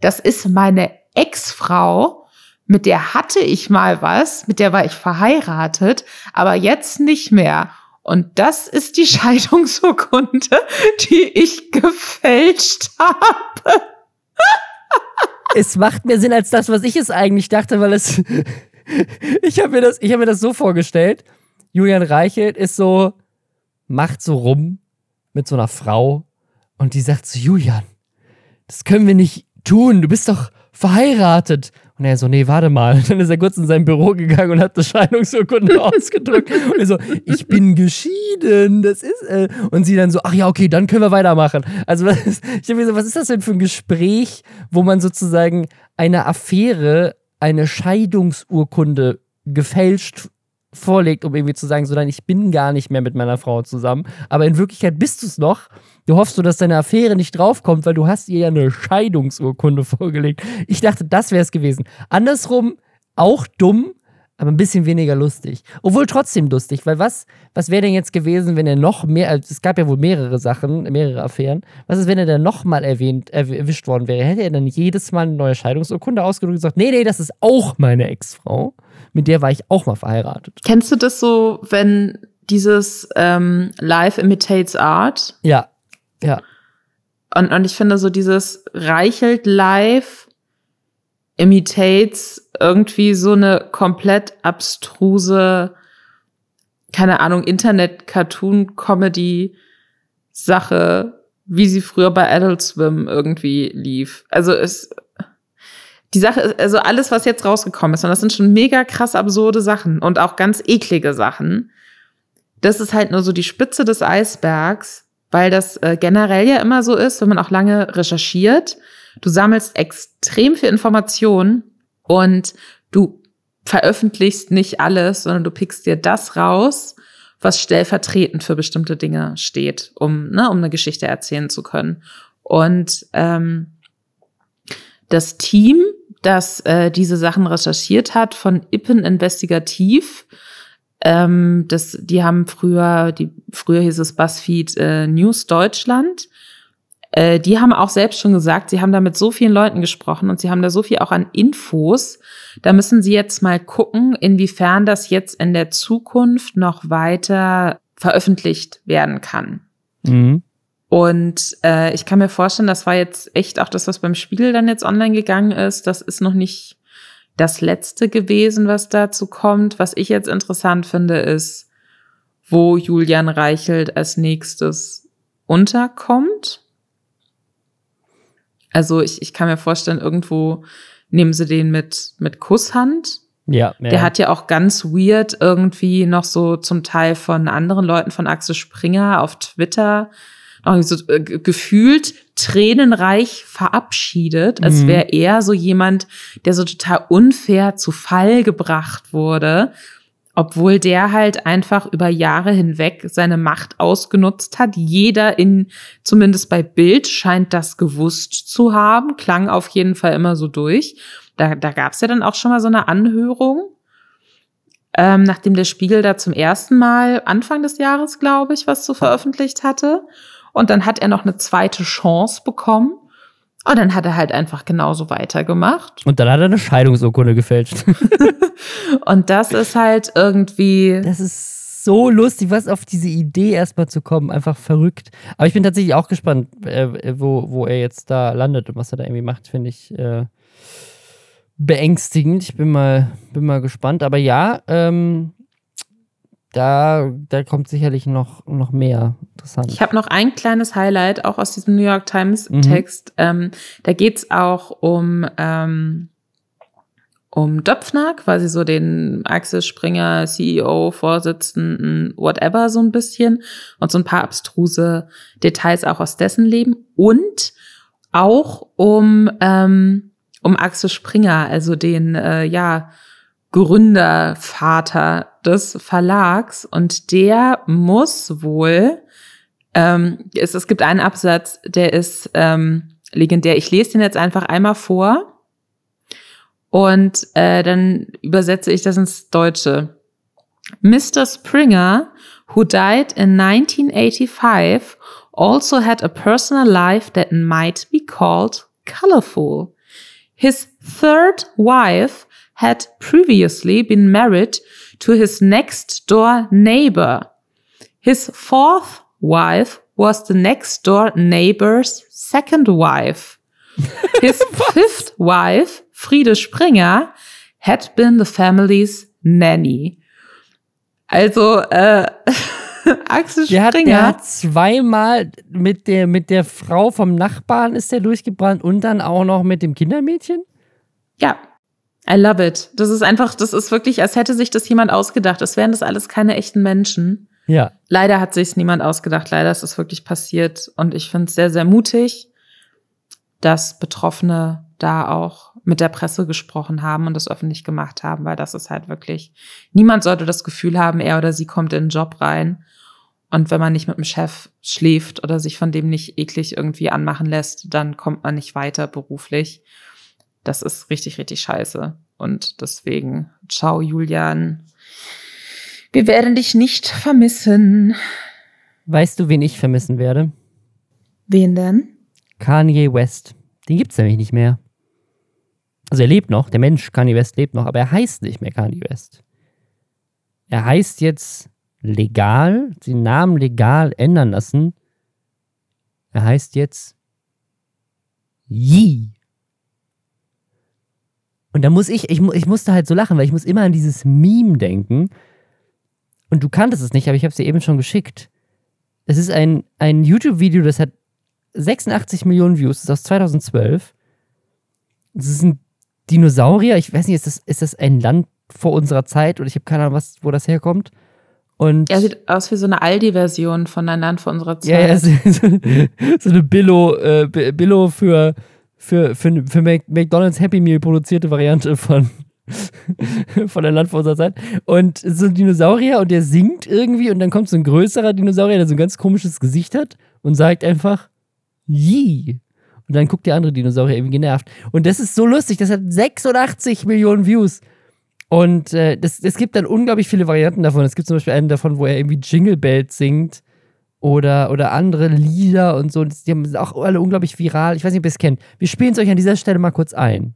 [SPEAKER 1] das ist meine Ex-Frau, mit der hatte ich mal was, mit der war ich verheiratet, aber jetzt nicht mehr. Und das ist die Scheidungsurkunde, die ich gefälscht habe.
[SPEAKER 2] es macht mehr Sinn als das, was ich es eigentlich dachte, weil es. ich habe mir, das, hab mir das so vorgestellt. Julian Reichelt ist so, macht so rum mit so einer Frau und die sagt zu so, Julian, das können wir nicht tun, du bist doch verheiratet. Und er so, nee, warte mal. Dann ist er kurz in sein Büro gegangen und hat eine Scheidungsurkunde ausgedrückt. Und er so, ich bin geschieden, das ist. Äh. Und sie dann so, ach ja, okay, dann können wir weitermachen. Also, was, ich habe mir so, was ist das denn für ein Gespräch, wo man sozusagen eine Affäre, eine Scheidungsurkunde gefälscht vorlegt, um irgendwie zu sagen, so nein, ich bin gar nicht mehr mit meiner Frau zusammen. Aber in Wirklichkeit bist du es noch. Du hoffst so, dass deine Affäre nicht draufkommt, weil du hast ihr ja eine Scheidungsurkunde vorgelegt. Ich dachte, das wäre es gewesen. Andersrum auch dumm, aber ein bisschen weniger lustig. Obwohl trotzdem lustig, weil was, was wäre denn jetzt gewesen, wenn er noch mehr, also es gab ja wohl mehrere Sachen, mehrere Affären, was ist, wenn er dann nochmal erwähnt, erwischt worden wäre? Hätte er dann jedes Mal eine neue Scheidungsurkunde ausgedrückt und gesagt, nee, nee, das ist auch meine Ex-Frau mit der war ich auch mal verheiratet.
[SPEAKER 1] Kennst du das so, wenn dieses ähm, Life imitates Art?
[SPEAKER 2] Ja, ja.
[SPEAKER 1] Und, und ich finde so dieses Reichelt Live imitates irgendwie so eine komplett abstruse, keine Ahnung, Internet-Cartoon-Comedy-Sache, wie sie früher bei Adult Swim irgendwie lief. Also es die Sache ist, also alles, was jetzt rausgekommen ist, und das sind schon mega krass absurde Sachen und auch ganz eklige Sachen, das ist halt nur so die Spitze des Eisbergs, weil das äh, generell ja immer so ist, wenn man auch lange recherchiert. Du sammelst extrem viel Information und du veröffentlichst nicht alles, sondern du pickst dir das raus, was stellvertretend für bestimmte Dinge steht, um, ne, um eine Geschichte erzählen zu können. Und ähm, das Team das äh, diese Sachen recherchiert hat von Ippen Investigativ. Ähm, das, die haben früher, die, früher hieß es BuzzFeed äh, News Deutschland. Äh, die haben auch selbst schon gesagt, sie haben da mit so vielen Leuten gesprochen und sie haben da so viel auch an Infos. Da müssen sie jetzt mal gucken, inwiefern das jetzt in der Zukunft noch weiter veröffentlicht werden kann. Mhm. Und äh, ich kann mir vorstellen, das war jetzt echt auch das, was beim Spiegel dann jetzt online gegangen ist. Das ist noch nicht das letzte gewesen, was dazu kommt. Was ich jetzt interessant finde, ist, wo Julian Reichelt als nächstes unterkommt. Also ich, ich kann mir vorstellen, irgendwo nehmen sie den mit, mit Kusshand.
[SPEAKER 2] Ja, ja.
[SPEAKER 1] Der hat ja auch ganz weird irgendwie noch so zum Teil von anderen Leuten von Axel Springer auf Twitter so, äh, gefühlt tränenreich verabschiedet, als mhm. wäre er so jemand, der so total unfair zu Fall gebracht wurde, obwohl der halt einfach über Jahre hinweg seine Macht ausgenutzt hat. Jeder in, zumindest bei Bild, scheint das gewusst zu haben, klang auf jeden Fall immer so durch. Da, da gab es ja dann auch schon mal so eine Anhörung, ähm, nachdem der Spiegel da zum ersten Mal Anfang des Jahres, glaube ich, was zu veröffentlicht hatte. Und dann hat er noch eine zweite Chance bekommen. Und dann hat er halt einfach genauso weitergemacht.
[SPEAKER 2] Und dann hat er eine Scheidungsurkunde gefälscht.
[SPEAKER 1] und das ist halt irgendwie.
[SPEAKER 2] Das ist so lustig, was auf diese Idee erstmal zu kommen. Einfach verrückt. Aber ich bin tatsächlich auch gespannt, äh, wo, wo er jetzt da landet und was er da irgendwie macht, finde ich. Äh, beängstigend. Ich bin mal, bin mal gespannt. Aber ja, ähm, da, da kommt sicherlich noch, noch mehr interessant.
[SPEAKER 1] Ich habe noch ein kleines Highlight, auch aus diesem New York Times mhm. Text. Mhm. Ähm, da geht's auch um, ähm, um Döpfner, quasi so den Axel Springer, CEO, Vorsitzenden, whatever so ein bisschen und so ein paar abstruse Details auch aus dessen Leben und auch um ähm, um Axel Springer, also den äh, ja Gründervater des Verlags und der muss wohl ähm, es, es gibt einen Absatz, der ist ähm, legendär. Ich lese den jetzt einfach einmal vor und äh, dann übersetze ich das ins Deutsche. Mr. Springer, who died in 1985, also had a personal life that might be called colorful. His third wife had previously been married to his next door neighbor. His fourth wife was the next door neighbor's second wife. His fifth wife Friede Springer had been the family's nanny. Also, äh, Axel
[SPEAKER 2] Der hat,
[SPEAKER 1] Springer.
[SPEAKER 2] der hat zweimal mit der, mit der Frau vom Nachbarn ist der durchgebrannt und dann auch noch mit dem Kindermädchen?
[SPEAKER 1] Ja, I love it. Das ist einfach, das ist wirklich, als hätte sich das jemand ausgedacht. Es wären das alles keine echten Menschen.
[SPEAKER 2] Ja.
[SPEAKER 1] Leider hat sich niemand ausgedacht. Leider ist es wirklich passiert. Und ich finde es sehr, sehr mutig, dass Betroffene da auch mit der Presse gesprochen haben und das öffentlich gemacht haben, weil das ist halt wirklich, niemand sollte das Gefühl haben, er oder sie kommt in den Job rein. Und wenn man nicht mit dem Chef schläft oder sich von dem nicht eklig irgendwie anmachen lässt, dann kommt man nicht weiter beruflich. Das ist richtig, richtig scheiße. Und deswegen, ciao, Julian. Wir werden dich nicht vermissen.
[SPEAKER 2] Weißt du, wen ich vermissen werde?
[SPEAKER 1] Wen denn?
[SPEAKER 2] Kanye West. Den gibt's nämlich nicht mehr. Also er lebt noch, der Mensch Kanye West lebt noch, aber er heißt nicht mehr Kanye West. Er heißt jetzt legal, den Namen legal ändern lassen. Er heißt jetzt Yee. Und da muss ich, ich, ich musste halt so lachen, weil ich muss immer an dieses Meme denken. Und du kanntest es nicht, aber ich habe es dir eben schon geschickt. Es ist ein, ein YouTube-Video, das hat 86 Millionen Views, das ist aus 2012. Das ist ein Dinosaurier, ich weiß nicht, ist das, ist das ein Land vor unserer Zeit oder ich habe keine Ahnung, was, wo das herkommt. Und
[SPEAKER 1] Er sieht aus wie so eine Aldi-Version von ein Land vor unserer Zeit.
[SPEAKER 2] ja, ja, so, so eine Billo, äh, Bi- Billo für, für, für, für McDonalds Happy Meal produzierte Variante von, von ein Land vor unserer Zeit. Und so ein Dinosaurier und der singt irgendwie und dann kommt so ein größerer Dinosaurier, der so ein ganz komisches Gesicht hat und sagt einfach Yee. Und dann guckt der andere Dinosaurier irgendwie genervt. Und das ist so lustig, das hat 86 Millionen Views. Und äh, es gibt dann unglaublich viele Varianten davon. Es gibt zum Beispiel einen davon, wo er irgendwie Jingle Bells singt oder, oder andere Lieder und so. Die haben- auch alle unglaublich viral. Ich weiß nicht, ob ihr es kennt. Wir spielen es euch an dieser Stelle mal kurz ein.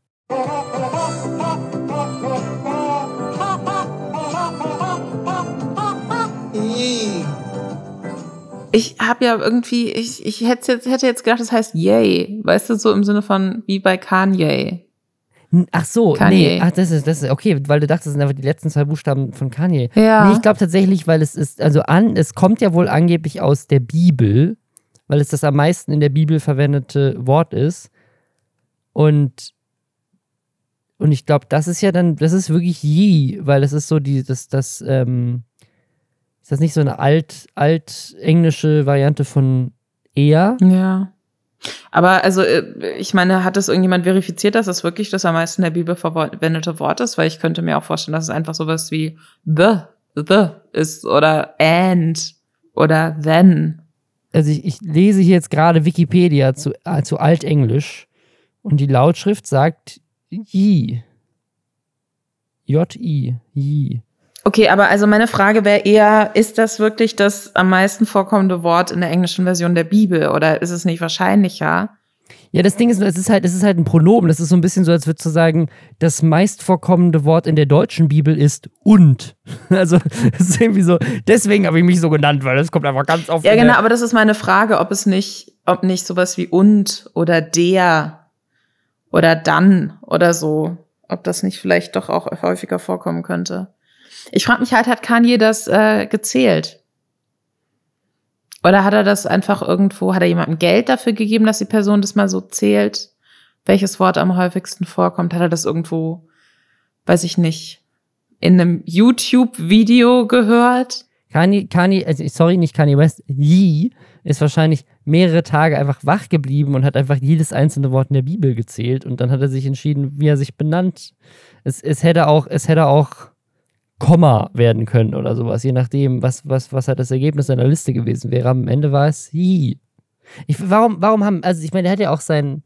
[SPEAKER 1] Ich habe ja irgendwie, ich, ich hätte jetzt, hätte jetzt gedacht, das heißt Yay. Weißt du, so im Sinne von wie bei Kanye.
[SPEAKER 2] Ach so,
[SPEAKER 1] Kanye.
[SPEAKER 2] nee, ach, das ist, das ist okay, weil du dachtest, das sind einfach die letzten zwei Buchstaben von Kanye.
[SPEAKER 1] Ja.
[SPEAKER 2] Nee, ich glaube tatsächlich, weil es ist, also an, es kommt ja wohl angeblich aus der Bibel, weil es das am meisten in der Bibel verwendete Wort ist. Und, und ich glaube, das ist ja dann, das ist wirklich je, weil es ist so die, das, das, ähm, ist das nicht so eine alt, alt englische Variante von eher?
[SPEAKER 1] Ja. Aber also, äh, ich meine, hat das irgendjemand verifiziert, dass das wirklich das am meisten in der Bibel verwendete Wort ist? Weil ich könnte mir auch vorstellen, dass es einfach sowas wie the, the ist oder and oder then.
[SPEAKER 2] also ich, ich lese hier jetzt gerade Wikipedia zu, äh, zu Altenglisch und die Lautschrift sagt Yi. J-I. Yi.
[SPEAKER 1] Okay, aber also meine Frage wäre eher, ist das wirklich das am meisten vorkommende Wort in der englischen Version der Bibel oder ist es nicht wahrscheinlicher?
[SPEAKER 2] Ja, das Ding ist, es ist halt, es ist halt ein Pronomen. Das ist so ein bisschen so, als würdest du sagen, das meist vorkommende Wort in der deutschen Bibel ist und. Also, es ist irgendwie so, deswegen habe ich mich so genannt, weil das kommt einfach ganz oft.
[SPEAKER 1] Ja, genau, aber das ist meine Frage, ob es nicht, ob nicht sowas wie und oder der oder dann oder so, ob das nicht vielleicht doch auch häufiger vorkommen könnte. Ich frage mich halt, hat Kanye das äh, gezählt? Oder hat er das einfach irgendwo, hat er jemandem Geld dafür gegeben, dass die Person das mal so zählt, welches Wort am häufigsten vorkommt? Hat er das irgendwo weiß ich nicht, in einem YouTube-Video gehört.
[SPEAKER 2] Kanye, Kanye, also sorry, nicht Kanye West, Yee ist wahrscheinlich mehrere Tage einfach wach geblieben und hat einfach jedes einzelne Wort in der Bibel gezählt und dann hat er sich entschieden, wie er sich benannt. Es, es hätte auch, es hätte auch Komma werden können oder sowas, je nachdem, was, was, was halt das Ergebnis seiner Liste gewesen wäre. Am Ende war es Yee. Ich, warum, warum haben, also ich meine, der hat ja auch sein,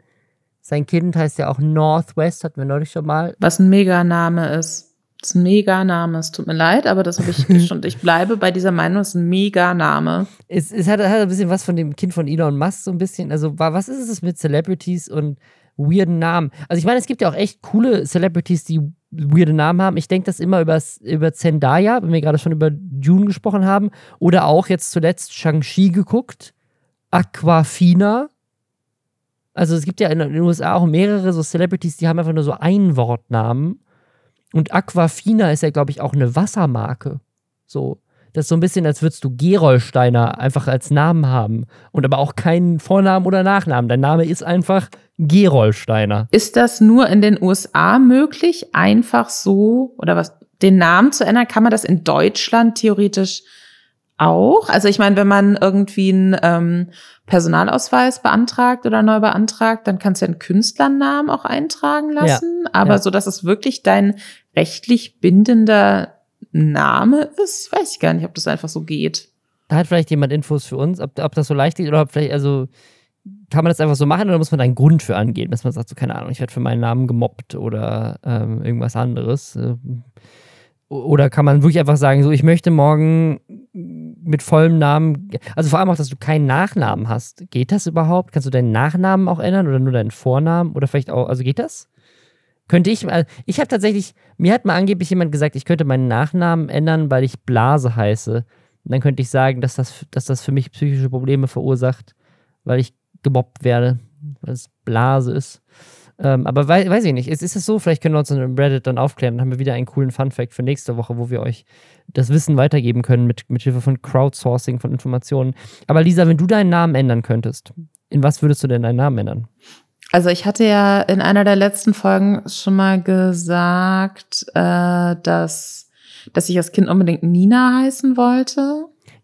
[SPEAKER 2] sein Kind heißt ja auch Northwest, hatten wir neulich schon mal.
[SPEAKER 1] Was ein Meganame ist. Das ist ein Meganame. Es tut mir leid, aber das habe ich schon. Ich bleibe bei dieser Meinung, es ist ein Meganame.
[SPEAKER 2] Es, es hat, hat ein bisschen was von dem Kind von Elon Musk, so ein bisschen. Also, was ist es mit Celebrities und weirden Namen? Also, ich meine, es gibt ja auch echt coole Celebrities, die weirde Namen haben. Ich denke das immer über, über Zendaya, wenn wir gerade schon über June gesprochen haben. Oder auch jetzt zuletzt Shang-Chi geguckt. Aquafina. Also es gibt ja in den USA auch mehrere so Celebrities, die haben einfach nur so Einwortnamen. Und Aquafina ist ja, glaube ich, auch eine Wassermarke. So. Das ist so ein bisschen, als würdest du Gerolsteiner einfach als Namen haben. Und aber auch keinen Vornamen oder Nachnamen. Dein Name ist einfach Gerolsteiner.
[SPEAKER 1] Ist das nur in den USA möglich? Einfach so? Oder was? Den Namen zu ändern? Kann man das in Deutschland theoretisch auch? Also ich meine, wenn man irgendwie einen ähm, Personalausweis beantragt oder neu beantragt, dann kannst du einen Künstlernamen auch eintragen lassen. Ja, aber ja. so, dass es wirklich dein rechtlich bindender Name ist, weiß ich gar nicht, ob das einfach so geht.
[SPEAKER 2] Da hat vielleicht jemand Infos für uns, ob, ob das so leicht geht oder ob vielleicht, also kann man das einfach so machen oder muss man da einen Grund für angeben, dass man sagt, so keine Ahnung, ich werde für meinen Namen gemobbt oder ähm, irgendwas anderes. Äh, oder kann man wirklich einfach sagen, so, ich möchte morgen mit vollem Namen, also vor allem auch, dass du keinen Nachnamen hast. Geht das überhaupt? Kannst du deinen Nachnamen auch ändern oder nur deinen Vornamen? Oder vielleicht auch, also geht das? Könnte ich, also ich habe tatsächlich, mir hat mal angeblich jemand gesagt, ich könnte meinen Nachnamen ändern, weil ich Blase heiße. Und dann könnte ich sagen, dass das, dass das für mich psychische Probleme verursacht, weil ich gemobbt werde, weil es Blase ist. Ähm, aber wei weiß ich nicht. Ist, ist es so? Vielleicht können wir uns in Reddit dann aufklären. Dann haben wir wieder einen coolen Fun-Fact für nächste Woche, wo wir euch das Wissen weitergeben können mit, mit Hilfe von Crowdsourcing von Informationen. Aber Lisa, wenn du deinen Namen ändern könntest, in was würdest du denn deinen Namen ändern?
[SPEAKER 1] Also ich hatte ja in einer der letzten Folgen schon mal gesagt, äh, dass, dass ich als Kind unbedingt Nina heißen wollte.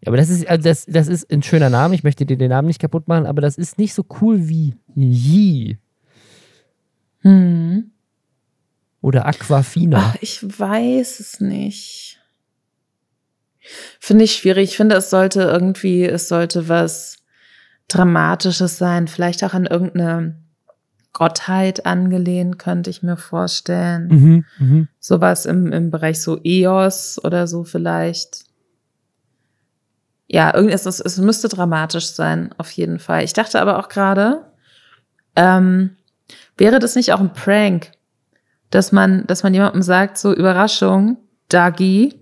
[SPEAKER 2] Ja, aber das ist, also das, das ist ein schöner Name. Ich möchte dir den Namen nicht kaputt machen, aber das ist nicht so cool wie Yi.
[SPEAKER 1] Hm.
[SPEAKER 2] Oder Aquafina.
[SPEAKER 1] Ach, ich weiß es nicht. Finde ich schwierig. Ich finde, es sollte irgendwie, es sollte was Dramatisches sein. Vielleicht auch an irgendeine Gottheit angelehnt, könnte ich mir vorstellen.
[SPEAKER 2] Mhm, mh.
[SPEAKER 1] Sowas im, im Bereich so EOS oder so vielleicht. Ja, es, es müsste dramatisch sein, auf jeden Fall. Ich dachte aber auch gerade, ähm, Wäre das nicht auch ein Prank, dass man, dass man jemandem sagt, so Überraschung, Dagi,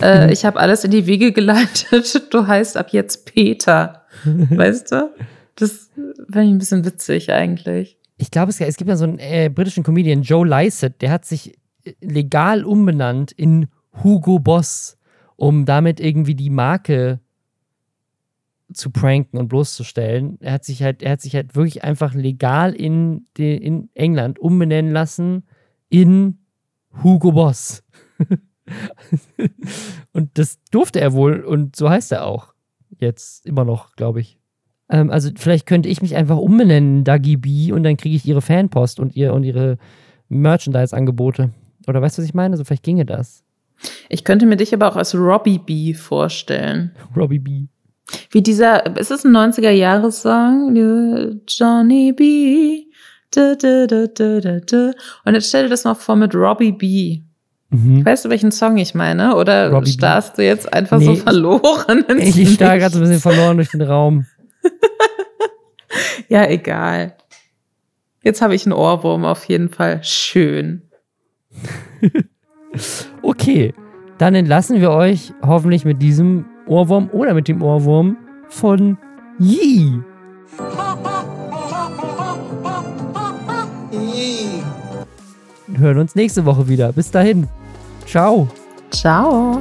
[SPEAKER 1] äh, ich habe alles in die Wege geleitet, du heißt ab jetzt Peter. weißt du? Das fände ich ein bisschen witzig eigentlich.
[SPEAKER 2] Ich glaube, es, es, gibt ja so einen äh, britischen Comedian, Joe Lycett, der hat sich äh, legal umbenannt in Hugo Boss, um damit irgendwie die Marke zu pranken und bloßzustellen. Er hat sich halt, er hat sich halt wirklich einfach legal in, de, in England umbenennen lassen in Hugo Boss. und das durfte er wohl und so heißt er auch. Jetzt immer noch, glaube ich. Ähm, also vielleicht könnte ich mich einfach umbenennen, Dagi B, und dann kriege ich ihre Fanpost und, ihr, und ihre Merchandise-Angebote. Oder weißt du, was ich meine? So also vielleicht ginge das.
[SPEAKER 1] Ich könnte mir dich aber auch als Robbie B vorstellen.
[SPEAKER 2] Robbie B.
[SPEAKER 1] Wie dieser, ist es ein 90er-Jahres-Song? Johnny B. Da, da, da, da, da, da. Und jetzt stell dir das mal vor mit Robbie B. Mhm. Weißt du, welchen Song ich meine? Oder Robbie starrst B. du jetzt einfach nee, so verloren?
[SPEAKER 2] Ich, ich starr gerade so ein bisschen verloren durch den Raum.
[SPEAKER 1] ja, egal. Jetzt habe ich einen Ohrwurm auf jeden Fall. Schön.
[SPEAKER 2] okay, dann entlassen wir euch hoffentlich mit diesem Ohrwurm oder mit dem Ohrwurm von Yi. Wir hören uns nächste Woche wieder. Bis dahin. Ciao.
[SPEAKER 1] Ciao.